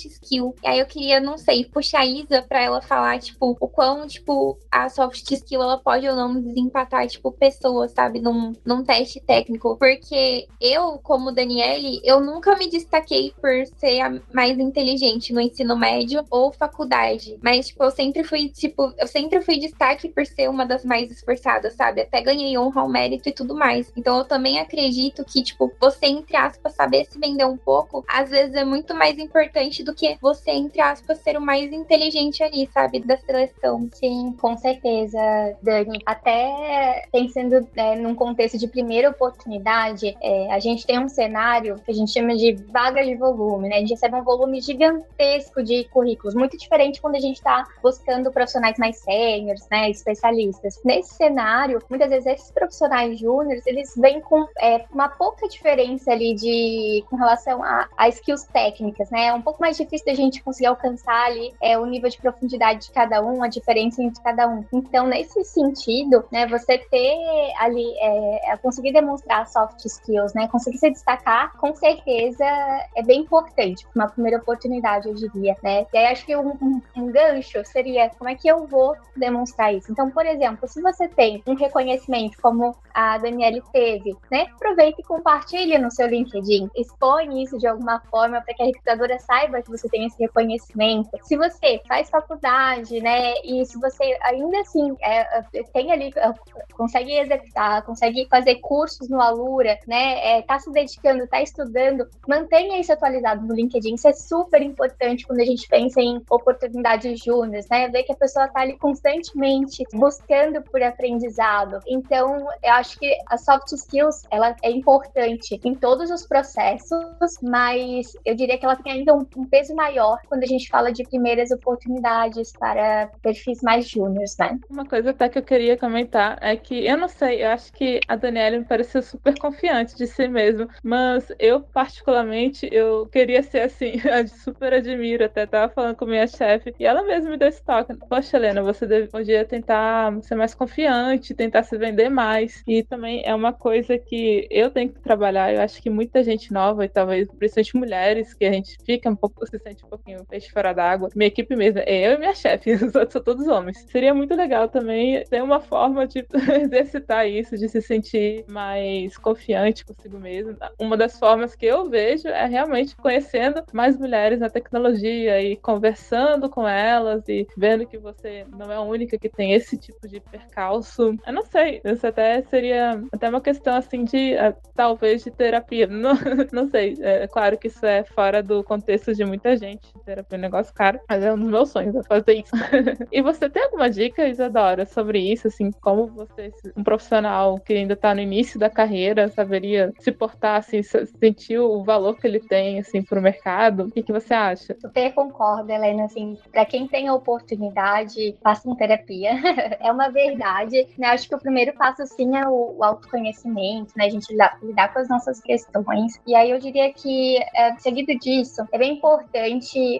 E aí eu queria, não sei, puxar a Isa pra ela falar, tipo, o quão, tipo, a soft skill ela pode ou não desempatar, tipo, pessoas, sabe, num, num teste técnico. Porque eu, como Daniele, eu nunca me destaquei por ser a mais inteligente no ensino médio ou faculdade. Mas, tipo, eu sempre fui, tipo, eu sempre fui destaque por ser uma das mais esforçadas, sabe? Até ganhei honra ao mérito e tudo mais. Então eu também acredito que, tipo, você, entre aspas, saber se vender um pouco, às vezes é muito mais importante do que você, entre aspas, ser o mais inteligente ali, sabe? Da seleção. Sim, com certeza. Dani. Até pensando é, num contexto de primeira oportunidade, é, a gente tem um cenário que a gente chama de vaga de volume, né? A gente recebe um volume gigantesco de currículos, muito diferente quando a gente está buscando profissionais mais sêniores, né? Especialistas. Nesse cenário, muitas vezes esses profissionais júniores, eles vêm com é, uma pouca diferença ali de com relação a, a skills técnicas, né? É um pouco mais difícil da gente conseguir alcançar ali é, o nível de profundidade de cada um, a diferença entre cada um. Então, nesse sentido, né, você ter ali, é, é, conseguir demonstrar soft skills, né, conseguir se destacar, com certeza é bem importante, uma primeira oportunidade, eu diria, né. E aí acho que um, um, um gancho seria como é que eu vou demonstrar isso. Então, por exemplo, se você tem um reconhecimento como a Daniele teve, né, aproveita e compartilha no seu LinkedIn, expõe isso de alguma forma para que a recrutadora saiba que você tem esse reconhecimento. Se você faz faculdade, né, e se você ainda assim é, é tem ali, é, consegue executar, consegue fazer cursos no Alura, né, é, tá se dedicando, tá estudando, mantenha isso atualizado no LinkedIn. Isso é super importante quando a gente pensa em oportunidades júniores, né, ver que a pessoa tá ali constantemente buscando por aprendizado. Então, eu acho que a soft skills, ela é importante em todos os processos, mas eu diria que ela tem ainda um, um peso maior quando a gente fala de primeiras oportunidades para perfis mais júniores, né? Uma coisa até que eu queria comentar é que eu não sei, eu acho que a Daniela me pareceu super confiante de si mesma, mas eu particularmente eu queria ser assim, (laughs) eu super admiro, até tava falando com minha chefe e ela mesma me deu esse toque. Poxa, Helena, você podia tentar ser mais confiante, tentar se vender mais. E também é uma coisa que eu tenho que trabalhar. Eu acho que muita gente nova, e talvez principalmente mulheres, que a gente fica um pouco, se um pouquinho peixe fora d'água. Minha equipe mesmo, é eu e minha chefe, (laughs) os outros são todos homens. Seria muito legal também ter uma forma de (laughs) exercitar isso, de se sentir mais confiante consigo mesmo. Uma das formas que eu vejo é realmente conhecendo mais mulheres na tecnologia e conversando com elas e vendo que você não é a única que tem esse tipo de percalço. Eu não sei, isso até seria até uma questão assim de uh, talvez de terapia. (laughs) Não, não sei, é claro que isso é fora do contexto de muita gente. Terapia é um negócio caro, mas é um dos meus sonhos é fazer isso. (laughs) e você tem alguma dica, Isadora, sobre isso, assim, como você, um profissional que ainda tá no início da carreira, saberia se portar, assim, sentir o valor que ele tem, assim, pro mercado? O que, que você acha? Super concordo, Helena, assim, pra quem tem a oportunidade, façam terapia. (laughs) é uma verdade, né? Acho que o primeiro passo, sim, é o, o autoconhecimento, né? A gente lidar, lidar, com as nossas questões. E aí eu diria que, é, seguido disso, é bem importante,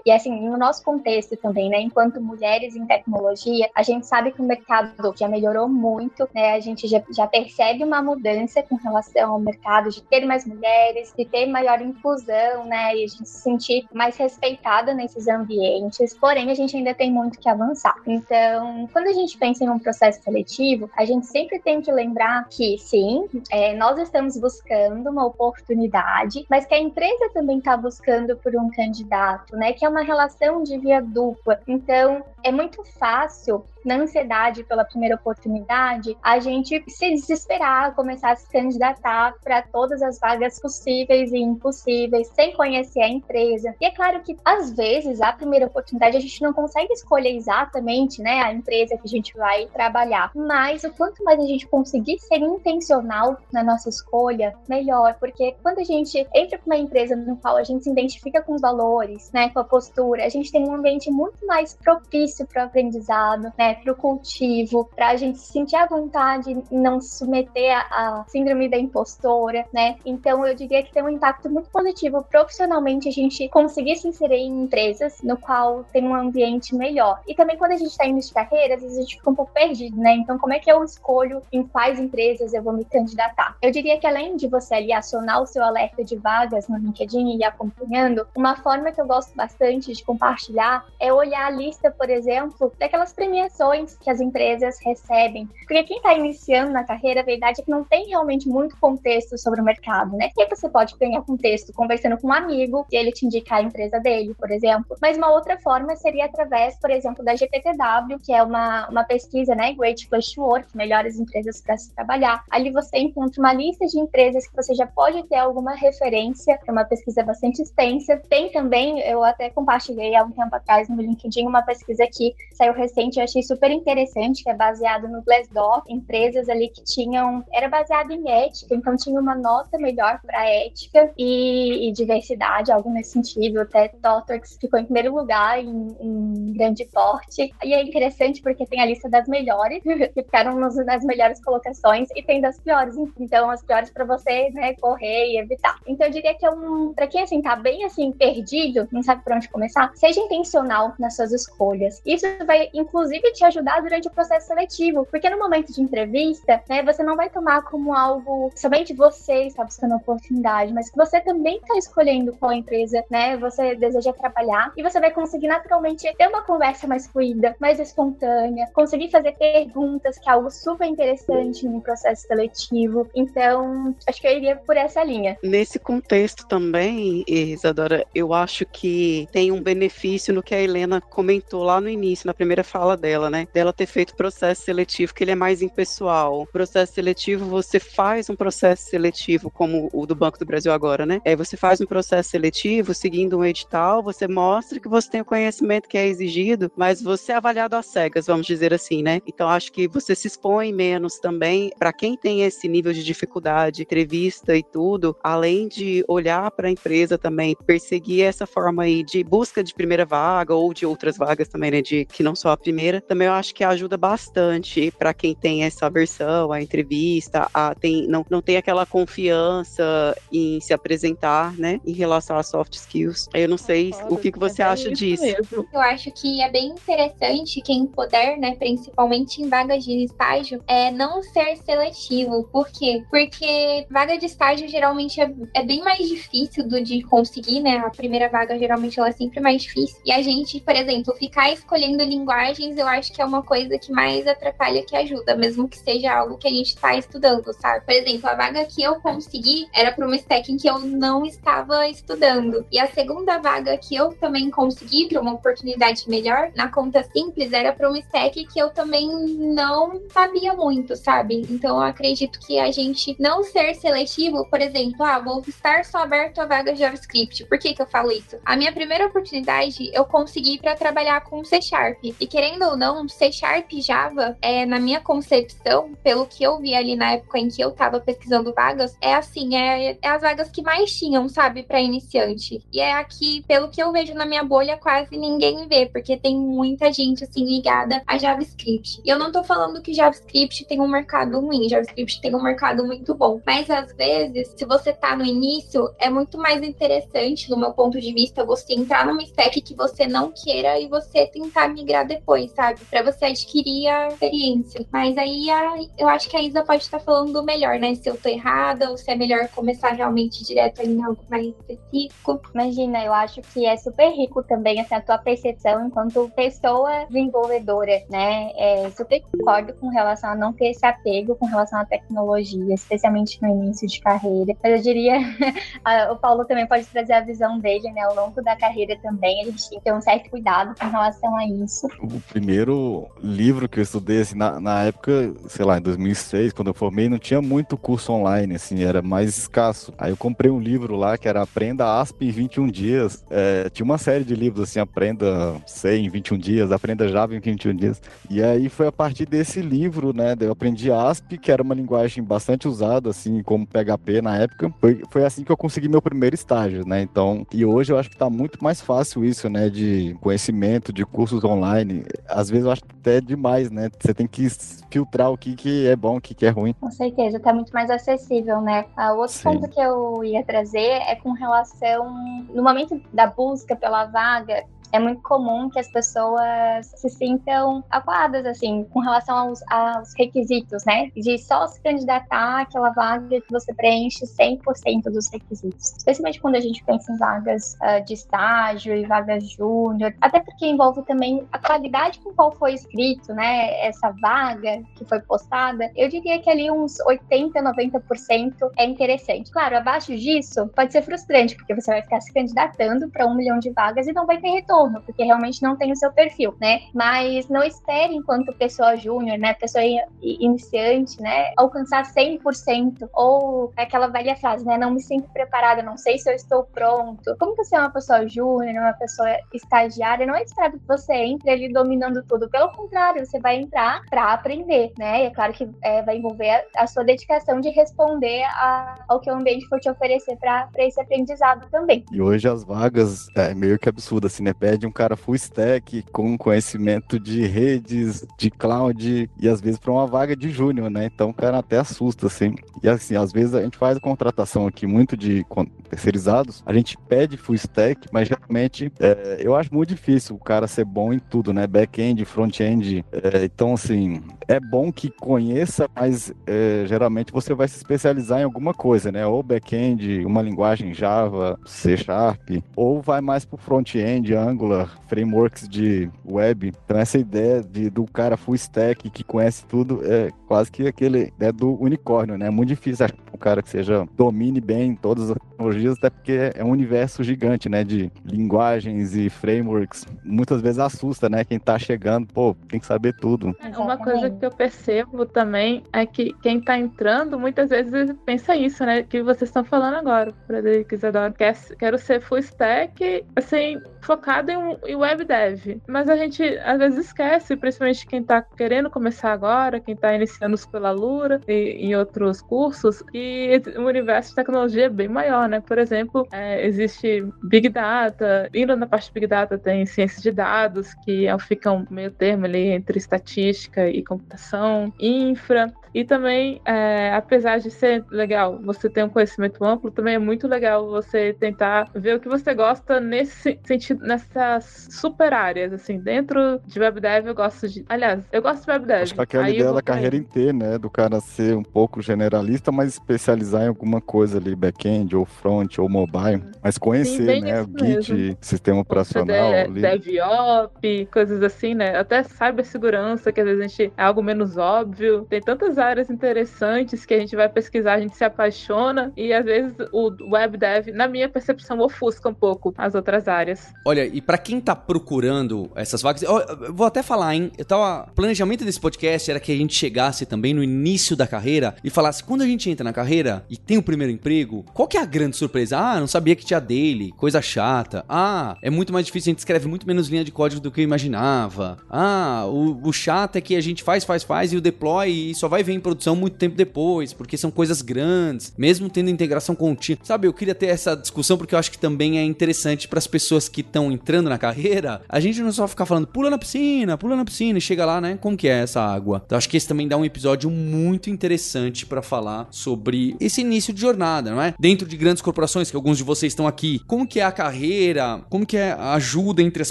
e assim, no nosso contexto também, né? Enquanto mulheres em tecnologia, a gente sabe que o mercado já melhorou muito, né? A gente já, já percebe uma mudança com relação ao mercado de ter mais mulheres, de ter maior inclusão, né? E a gente se sentir mais respeitada nesses ambientes. Porém, a gente ainda tem muito que avançar. Então, quando a gente pensa em um processo seletivo, a gente sempre tem que lembrar que, sim, é, nós estamos buscando uma oportunidade, mas que a empresa também está buscando por um candidato, né? Que é uma relação de via dupla. Então, é muito fácil na ansiedade pela primeira oportunidade, a gente se desesperar, começar a se candidatar para todas as vagas possíveis e impossíveis, sem conhecer a empresa. E é claro que, às vezes, a primeira oportunidade a gente não consegue escolher exatamente né, a empresa que a gente vai trabalhar, mas o quanto mais a gente conseguir ser intencional na nossa escolha, melhor, porque quando a gente entra para uma empresa no qual a gente se identifica com os valores, né, com a postura, a gente tem um ambiente muito mais propício para o aprendizado, né, para o cultivo, para a gente se sentir à vontade e não se submeter à síndrome da impostora, né? Então eu diria que tem um impacto muito positivo profissionalmente a gente conseguir se inserir em empresas no qual tem um ambiente melhor. E também quando a gente está indo de carreira, às vezes a gente fica um pouco perdido, né? Então como é que eu escolho em quais empresas eu vou me candidatar? Eu diria que além de você ali acionar o seu alerta de vagas no LinkedIn e ir acompanhando, uma forma que eu gosto bastante de compartilhar é olhar a lista, por exemplo, daquelas premiações que as empresas recebem. Porque quem está iniciando na carreira, a verdade é que não tem realmente muito contexto sobre o mercado, né? E você pode ganhar contexto conversando com um amigo e ele te indicar a empresa dele, por exemplo. Mas uma outra forma seria através, por exemplo, da GPTW, que é uma, uma pesquisa, né? Great Place to Work, melhores empresas para se trabalhar. Ali você encontra uma lista de empresas que você já pode ter alguma referência, é uma pesquisa bastante extensa. Tem também, eu até compartilhei há um tempo atrás no LinkedIn uma pesquisa que saiu recente, eu achei super interessante, que é baseado no Glassdoor, empresas ali que tinham, era baseado em ética, então tinha uma nota melhor para ética e, e, diversidade, algo nesse sentido. Até Totox ficou em primeiro lugar em, em, grande porte. E é interessante porque tem a lista das melhores, (laughs) que ficaram nas, nas melhores colocações, e tem das piores, então as piores para você, né, correr e evitar. Então eu diria que é um, para quem assim tá bem assim perdido, não sabe por onde começar, seja intencional nas suas escolhas. Isso vai inclusive te ajudar durante o processo seletivo, porque no momento de entrevista, né, você não vai tomar como algo somente você está buscando oportunidade, mas que você também está escolhendo qual empresa, né, você deseja trabalhar e você vai conseguir naturalmente ter uma conversa mais fluida, mais espontânea, conseguir fazer perguntas, que é algo super interessante no processo seletivo. Então, acho que eu iria por essa linha. Nesse contexto também, Isadora, eu acho que que tem um benefício no que a Helena comentou lá no início, na primeira fala dela, né? Dela ter feito processo seletivo, que ele é mais impessoal. Processo seletivo, você faz um processo seletivo, como o do Banco do Brasil agora, né? É, você faz um processo seletivo seguindo um edital, você mostra que você tem o conhecimento que é exigido, mas você é avaliado às cegas, vamos dizer assim, né? Então acho que você se expõe menos também para quem tem esse nível de dificuldade, entrevista e tudo, além de olhar para a empresa também, perseguir essa forma aí de busca de primeira vaga ou de outras vagas também, né, de que não só a primeira, também eu acho que ajuda bastante para quem tem essa aversão à entrevista, a, tem, não, não tem aquela confiança em se apresentar, né, em relação às soft skills. Eu não sei o que, que você é acha disso. Mesmo. Eu acho que é bem interessante quem puder, né, principalmente em vagas de estágio, é não ser seletivo. Por quê? Porque vaga de estágio geralmente é, é bem mais difícil do de conseguir, né? A primeira vaga geralmente ela é sempre mais difícil. E a gente, por exemplo, ficar escolhendo linguagens, eu acho que é uma coisa que mais atrapalha que ajuda, mesmo que seja algo que a gente está estudando, sabe? Por exemplo, a vaga que eu consegui era para uma stack em que eu não estava estudando. E a segunda vaga que eu também consegui para uma oportunidade melhor, na conta simples, era para uma stack que eu também não sabia muito, sabe? Então eu acredito que a gente não ser seletivo, por exemplo, ah, vou estar só aberto a vaga JavaScript. Por que que eu falo isso? A minha primeira oportunidade eu consegui para trabalhar com C Sharp. E querendo ou não, C Sharp Java, é, na minha concepção, pelo que eu vi ali na época em que eu tava pesquisando vagas, é assim, é, é as vagas que mais tinham, sabe, para iniciante. E é aqui, pelo que eu vejo na minha bolha, quase ninguém vê, porque tem muita gente assim ligada a JavaScript. E eu não tô falando que JavaScript tem um mercado ruim, JavaScript tem um mercado muito bom. Mas às vezes, se você tá no início, é muito mais interessante, no meu ponto de vista, você entrar numa stack que você não queira e você tentar migrar depois, sabe? Para você adquirir a experiência. Mas aí a, eu acho que a Isa pode estar falando melhor, né? Se eu tô errada ou se é melhor começar realmente direto em algo mais específico. Imagina, eu acho que é super rico também assim, a tua percepção enquanto pessoa desenvolvedora, né? É, super concordo com relação a não ter esse apego com relação à tecnologia, especialmente no início de carreira. Mas eu diria, (laughs) o Paulo também pode trazer a visão dele, né? Ao longo da carreira também, a gente tem que ter um certo cuidado com relação a isso. O primeiro livro que eu estudei, assim, na, na época, sei lá, em 2006, quando eu formei, não tinha muito curso online, assim, era mais escasso. Aí eu comprei um livro lá que era Aprenda ASP em 21 dias. É, tinha uma série de livros, assim, Aprenda C em 21 dias, Aprenda Java em 21 dias. E aí foi a partir desse livro, né, eu aprendi ASP, que era uma linguagem bastante usada, assim, como PHP na época. Foi, foi assim que eu consegui meu primeiro estágio, né? Então, e hoje eu acho que tá muito mais fácil isso, né? De conhecimento, de cursos online. Às vezes eu acho até demais, né? Você tem que filtrar o que, que é bom, o que, que é ruim. Com certeza, tá muito mais acessível, né? Ah, o outro Sim. ponto que eu ia trazer é com relação no momento da busca pela vaga, é muito comum que as pessoas se sintam acuadas, assim, com relação aos, aos, requisitos, né? De só se candidatar àquela vaga que você preenche 100% dos requisitos. Especialmente quando a gente pensa em vagas uh, de estágio e vagas júnior, até porque envolve também a qualidade com qual foi escrito, né? Essa vaga que foi postada. Eu diria que ali uns 80, 90% é interessante. Claro, abaixo disso pode ser frustrante, porque você vai ficar se candidatando para um milhão de vagas e não vai ter retorno retorno, porque realmente não tem o seu perfil, né? Mas não espere enquanto pessoa júnior, né, pessoa iniciante, né, alcançar 100% ou aquela velha frase, né, não me sinto preparada, não sei se eu estou pronto. Como você é uma pessoa júnior, uma pessoa estagiária, não é esperado que você entre ali dominando tudo, pelo contrário, você vai entrar para aprender, né? E é claro que é, vai envolver a, a, sua dedicação de responder a, ao que o ambiente for te oferecer para esse aprendizado também. E hoje as vagas é meio que absurdo assim, né? Pede um cara full stack com conhecimento de redes, de cloud e às vezes para uma vaga de júnior, né? Então o cara até assusta, assim. E assim, às vezes a gente faz a contratação aqui muito de terceirizados, a gente pede full stack, mas geralmente é, eu acho muito difícil o cara ser bom em tudo, né? Back-end, front-end. É, então, assim, é bom que conheça, mas é, geralmente você vai se especializar em alguma coisa, né? Ou back-end, uma linguagem Java, C Sharp, ou vai mais pro front-end, Angular Angular, frameworks de web. Então essa ideia de, do cara full stack que conhece tudo é quase que aquele é do unicórnio, né? É muito difícil achar um cara que seja domine bem todas tecnologias, até porque é um universo gigante, né, de linguagens e frameworks. Muitas vezes assusta, né, quem tá chegando, pô, tem que saber tudo. Uma coisa que eu percebo também é que quem tá entrando muitas vezes pensa isso, né, que vocês estão falando agora, Frederico Isadora. Quer, quero ser full stack, assim, focado em, em web dev. Mas a gente às vezes esquece, principalmente quem tá querendo começar agora, quem tá iniciando pela Lura e em outros cursos, e o universo de tecnologia é bem maior, né? Por exemplo, é, existe Big Data, indo na parte de Big Data tem ciência de dados, que é, fica um meio termo ali entre estatística e computação, infra, e também, é, apesar de ser legal você ter um conhecimento amplo, também é muito legal você tentar ver o que você gosta nesse sentido, nessas super áreas, assim, dentro de web dev eu gosto de, aliás, eu gosto de web dev. Acho que aquela Aí ideia da carreira inteira, né, do cara ser um pouco generalista, mas especializar em alguma coisa ali, back-end ou front ou mobile, mas conhecer, Sim, né, o Git, mesmo. sistema operacional de. DevOps, coisas assim, né, até cibersegurança, que às vezes a gente é algo menos óbvio, tem tantas áreas interessantes que a gente vai pesquisar, a gente se apaixona e às vezes o web dev, na minha percepção, ofusca um pouco as outras áreas. Olha, e para quem tá procurando essas vagas, eu vou até falar, hein? Eu tava. O planejamento desse podcast era que a gente chegasse também no início da carreira e falasse: quando a gente entra na carreira e tem o primeiro emprego, qual que é a grande surpresa? Ah, não sabia que tinha dele, coisa chata. Ah, é muito mais difícil, a gente escreve muito menos linha de código do que eu imaginava. Ah, o, o chato é que a gente faz, faz, faz e o deploy e só vai ver em produção muito tempo depois, porque são coisas grandes, mesmo tendo integração contínua. Sabe, eu queria ter essa discussão porque eu acho que também é interessante para as pessoas que estão entrando na carreira, a gente não só ficar falando pula na piscina, pula na piscina e chega lá, né? Como que é essa água? Então acho que esse também dá um episódio muito interessante para falar sobre esse início de jornada, não é? Dentro de grandes corporações, que alguns de vocês estão aqui, como que é a carreira? Como que é a ajuda entre as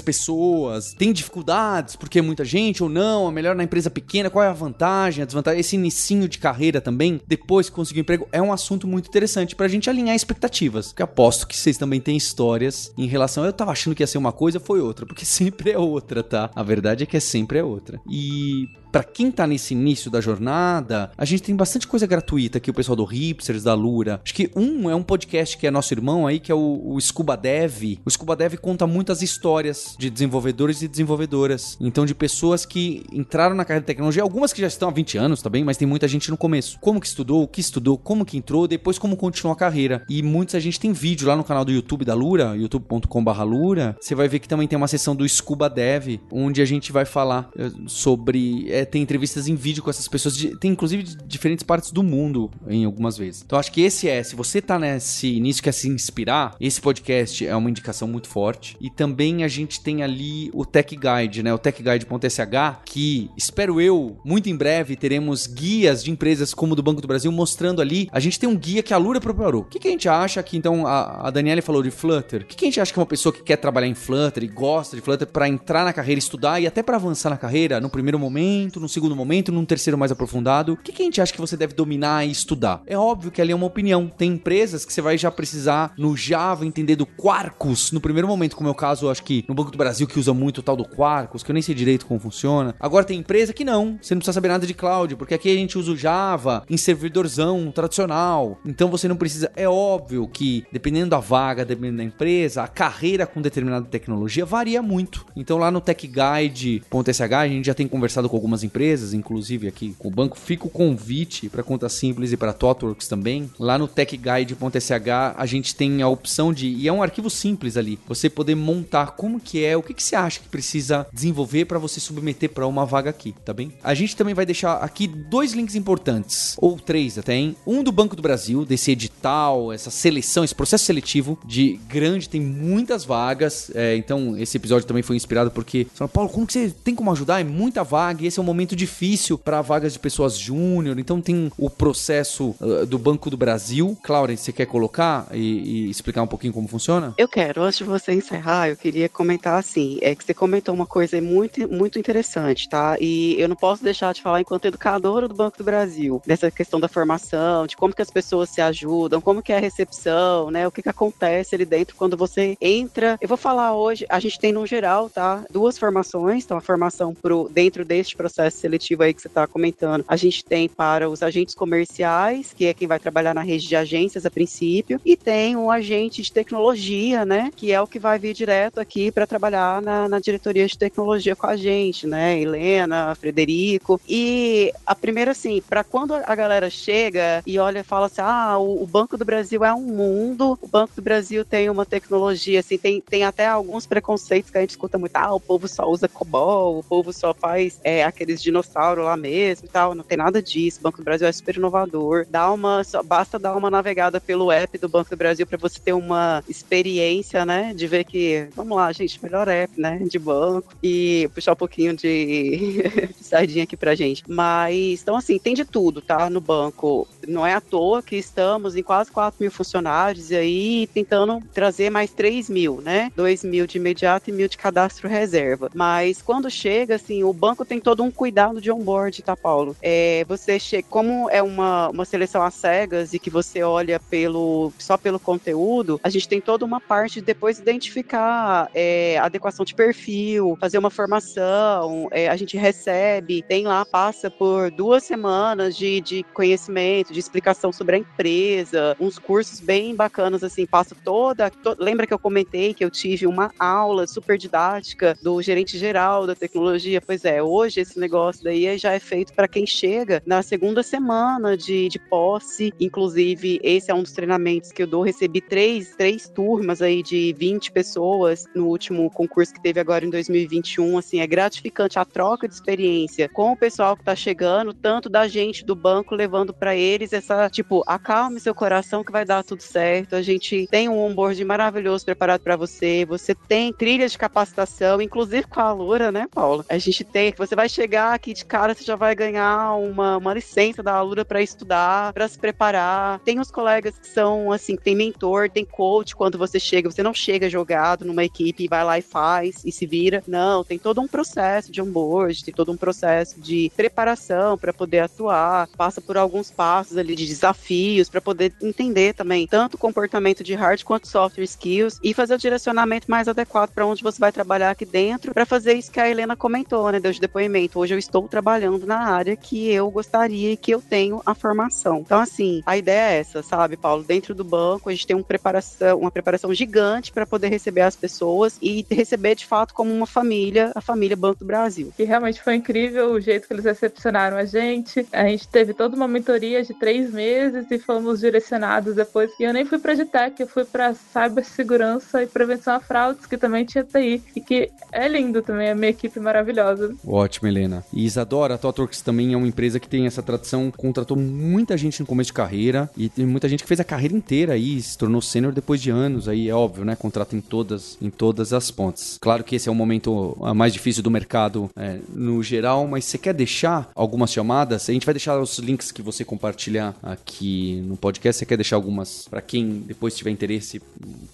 pessoas? Tem dificuldades porque é muita gente ou não? É melhor na empresa pequena? Qual é a vantagem, a desvantagem? Esse inicinho de carreira também, depois que conseguir um emprego, é um assunto muito interessante pra gente alinhar expectativas. Porque aposto que vocês também têm histórias em relação. Eu tava achando que ia ser uma coisa, foi outra, porque (laughs) sempre é outra, tá? A verdade é que é sempre é outra. E para quem tá nesse início da jornada, a gente tem bastante coisa gratuita aqui, o pessoal do Hipsters, da Lura. Acho que um é um podcast que é nosso irmão aí, que é o, o Scuba Dev. O Scuba Dev conta muitas histórias de desenvolvedores e desenvolvedoras. Então, de pessoas que entraram na carreira de tecnologia, algumas que já estão há 20 anos também, mas tem muita gente no começo. Como que estudou, o que estudou, como que entrou, depois como continuou a carreira. E muitos a gente tem vídeo lá no canal do YouTube da Lura, youtube.com.br Lura. Você vai ver que também tem uma seção do Scuba Dev, onde a gente vai falar eh, sobre é, tem entrevistas em vídeo com essas pessoas, de, tem inclusive de diferentes partes do mundo em algumas vezes. Então acho que esse é, se você tá nesse início quer se inspirar, esse podcast é uma indicação muito forte. E também a gente tem ali o Tech Guide, né? O techguide.sh, que espero eu, muito em breve teremos guias de empresas como do Banco do Brasil mostrando ali. A gente tem um guia que a Lura preparou. O que, que a gente acha que então a, a Daniela falou de Flutter? O que, que a gente acha que uma pessoa que quer trabalhar em Flutter e gosta de Flutter para entrar na carreira, estudar e até para avançar na carreira no primeiro momento momento, num segundo momento, num terceiro mais aprofundado. O que, que a gente acha que você deve dominar e estudar? É óbvio que ali é uma opinião. Tem empresas que você vai já precisar no Java entender do Quarkus no primeiro momento, como é o caso, acho que no Banco do Brasil que usa muito o tal do Quarkus, que eu nem sei direito como funciona. Agora tem empresa que não, você não precisa saber nada de cloud, porque aqui a gente usa o Java em servidorzão tradicional. Então você não precisa. É óbvio que dependendo da vaga, dependendo da empresa, a carreira com determinada tecnologia varia muito. Então lá no techguide.sh a gente já tem conversado com algumas algumas empresas, inclusive aqui com o banco, fica o convite para conta simples e para ThoughtWorks também. Lá no techguide.sh a gente tem a opção de, e é um arquivo simples ali, você poder montar como que é, o que, que você acha que precisa desenvolver para você submeter para uma vaga aqui, tá bem? A gente também vai deixar aqui dois links importantes, ou três até, hein? Um do Banco do Brasil, desse edital, essa seleção, esse processo seletivo de grande, tem muitas vagas, é, então esse episódio também foi inspirado porque, Paulo, como que você tem como ajudar? É muita vaga e esse é um momento difícil para vagas de pessoas júnior, então tem o processo uh, do Banco do Brasil. Clarence, você quer colocar e, e, explicar um pouquinho como funciona? Eu quero. Antes de você encerrar, eu queria comentar assim, é que você comentou uma coisa muito, muito interessante, tá? E eu não posso deixar de falar enquanto educadora do Banco do Brasil, dessa questão da formação, de como que as pessoas se ajudam, como que é a recepção, né? O que que acontece ali dentro quando você entra. Eu vou falar hoje, a gente tem no geral, tá? Duas formações, então a formação pro, dentro deste processo processo seletivo aí que você está comentando, a gente tem para os agentes comerciais, que é quem vai trabalhar na rede de agências a princípio, e tem um agente de tecnologia, né, que é o que vai vir direto aqui para trabalhar na, na, diretoria de tecnologia com a gente, né, Helena, Frederico. E a primeira, assim, para quando a galera chega e olha e fala assim, ah, o, o, Banco do Brasil é um mundo, o Banco do Brasil tem uma tecnologia, assim, tem, tem até alguns preconceitos que a gente escuta muito, ah, o povo só usa COBOL, o povo só faz é, aqueles dinossauros lá mesmo e tal, não tem nada disso, o Banco do Brasil é super inovador, dá uma, só, basta dar uma navegada pelo app do Banco do Brasil para você ter uma experiência, né, de ver que, vamos lá, gente, melhor app, né, de banco, e puxar um pouquinho de, (laughs) sardinha aqui pra gente. Mas, então assim, tem de tudo, tá, no banco. Não é à toa que estamos em quase 4 mil funcionários e aí tentando trazer mais 3 mil, né, 2 mil de imediato e mil de cadastro reserva. Mas quando chega, assim, o banco tem todo um cuidado de onboard, tá, Paulo? É, você chega, como é uma, uma seleção às cegas e que você olha pelo só pelo conteúdo, a gente tem toda uma parte de depois identificar é, adequação de perfil, fazer uma formação, é, a gente recebe, tem lá, passa por duas semanas de, de conhecimento, de explicação sobre a empresa, uns cursos bem bacanas, assim, passa toda. To, lembra que eu comentei que eu tive uma aula super didática do gerente geral da tecnologia? Pois é, hoje esse negócio daí já é feito para quem chega na segunda semana de, de posse. Inclusive, esse é um dos treinamentos que eu dou. Recebi três, três turmas aí de 20 pessoas no último concurso que teve agora em 2021. Assim, é gratificante a troca de experiência com o pessoal que está chegando, tanto da gente do banco levando para eles essa, tipo, acalme seu coração que vai dar tudo certo. A gente tem um onboard maravilhoso preparado para você. Você tem trilhas de capacitação, inclusive com a Alura, né, Paula? A gente tem, você vai chegar aqui de cara, você já vai ganhar uma, uma licença da Alura para estudar, para se preparar. Tem os colegas que são, assim, tem mentor, tem coach quando você chega. Você não chega jogado numa equipe e vai lá e faz e se vira. Não, tem todo um processo de onboard, tem todo um processo de preparação para poder atuar, passa por alguns passos ali de desafios para poder entender também tanto o comportamento de hard quanto software skills e fazer o direcionamento mais adequado para onde você vai trabalhar aqui dentro para fazer isso que a Helena comentou, né? Deu de depoimento. Hoje eu estou trabalhando na área que eu gostaria e que eu tenho a formação. Então, assim, a ideia é essa, sabe, Paulo? Dentro do banco, a gente tem uma preparação, uma preparação gigante para poder receber as pessoas e receber de fato como uma família, a família Banco do Brasil. E realmente foi incrível o jeito que eles recepcionaram a gente. A gente teve toda uma mentoria de três meses e fomos direcionados depois. E eu nem fui para Edtech, eu fui para cibersegurança e prevenção a fraudes, que também tinha TI. E que é lindo também, a minha equipe maravilhosa. Ótimo, Helena. E Isadora, a Totalworks também é uma empresa que tem essa tradição, contratou muita gente no começo de carreira e tem muita gente que fez a carreira inteira aí, se tornou sênior depois de anos aí, é óbvio, né? Contrata em todas, em todas as pontes. Claro que esse é o momento ah, mais difícil do mercado é, no geral, mas você quer deixar algumas chamadas? A gente vai deixar os links que você compartilhar aqui no podcast. Você quer deixar algumas para quem depois tiver interesse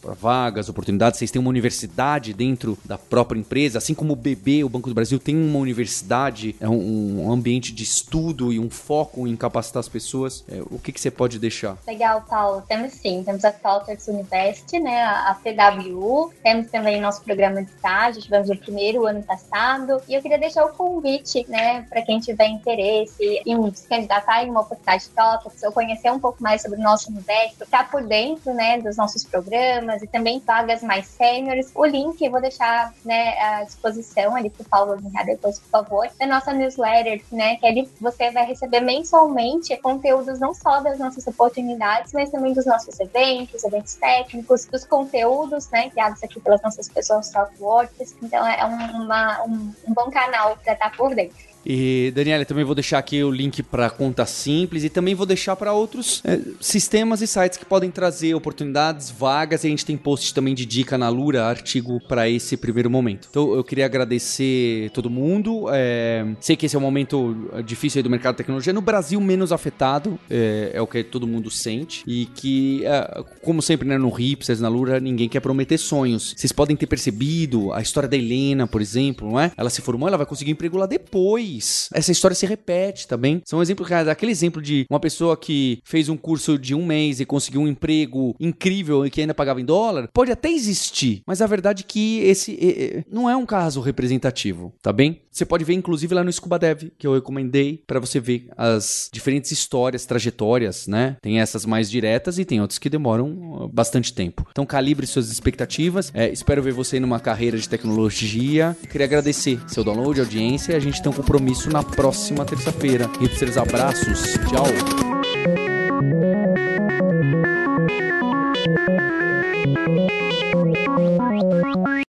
para vagas, oportunidades? Vocês têm uma universidade dentro da própria empresa, assim como o BB, o Banco do Brasil tem uma universidade, é um, um ambiente de estudo e um foco em capacitar as pessoas. É, o que, que você pode deixar? Legal, Paulo. Temos sim, temos a Talters University, né, a PWU, temos também nosso programa de estágio, tivemos o primeiro ano passado, e eu queria deixar o convite, né, para quem tiver interesse em se candidatar em uma oportunidade de Talters, ou conhecer um pouco mais sobre o nosso universo, ficar por dentro, né, dos nossos programas e também vagas mais sêniores. O link eu vou deixar, né, à disposição ali para o Paulo linkar depois, por favor, da nossa newsletter, né, que ali você vai receber mensalmente conteúdos não só das nossas oportunidades, mas também dos nossos eventos, eventos técnicos, dos conteúdos, né, criados aqui pelas nossas pessoas softworkers. Então é uma, um, um bom canal para estar por dentro. E, Daniela, também vou deixar aqui o link para conta simples e também vou deixar para outros é, sistemas e sites que podem trazer oportunidades, vagas. E a gente tem post também de dica na Lura, artigo para esse primeiro momento. Então, eu queria agradecer todo mundo. É, sei que esse é um momento difícil do mercado de tecnologia. No Brasil, menos afetado, é, é o que todo mundo sente. E que, é, como sempre, né, no Hipsters, na Lura, ninguém quer prometer sonhos. Vocês podem ter percebido a história da Helena, por exemplo, não é? Ela se formou, ela vai conseguir emprego lá depois depois essa história se repete também. São exemplos, aquele exemplo de uma pessoa que fez um curso de um mês e conseguiu um emprego incrível e que ainda pagava em dólar. Pode até existir, mas a verdade é que esse não é um caso representativo, tá bem? Você pode ver, inclusive, lá no Scuba Dev, que eu recomendei para você ver as diferentes histórias, trajetórias, né? Tem essas mais diretas e tem outras que demoram bastante tempo. Então, calibre suas expectativas. É, espero ver você numa carreira de tecnologia. Queria agradecer seu download, audiência. A gente tem um compromisso na próxima terça-feira. Hipsters, abraços. Tchau.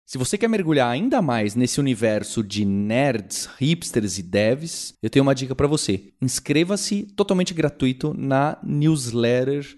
Se você quer mergulhar ainda mais nesse universo de nerds, hipsters e devs, eu tenho uma dica para você. Inscreva-se totalmente gratuito na newsletter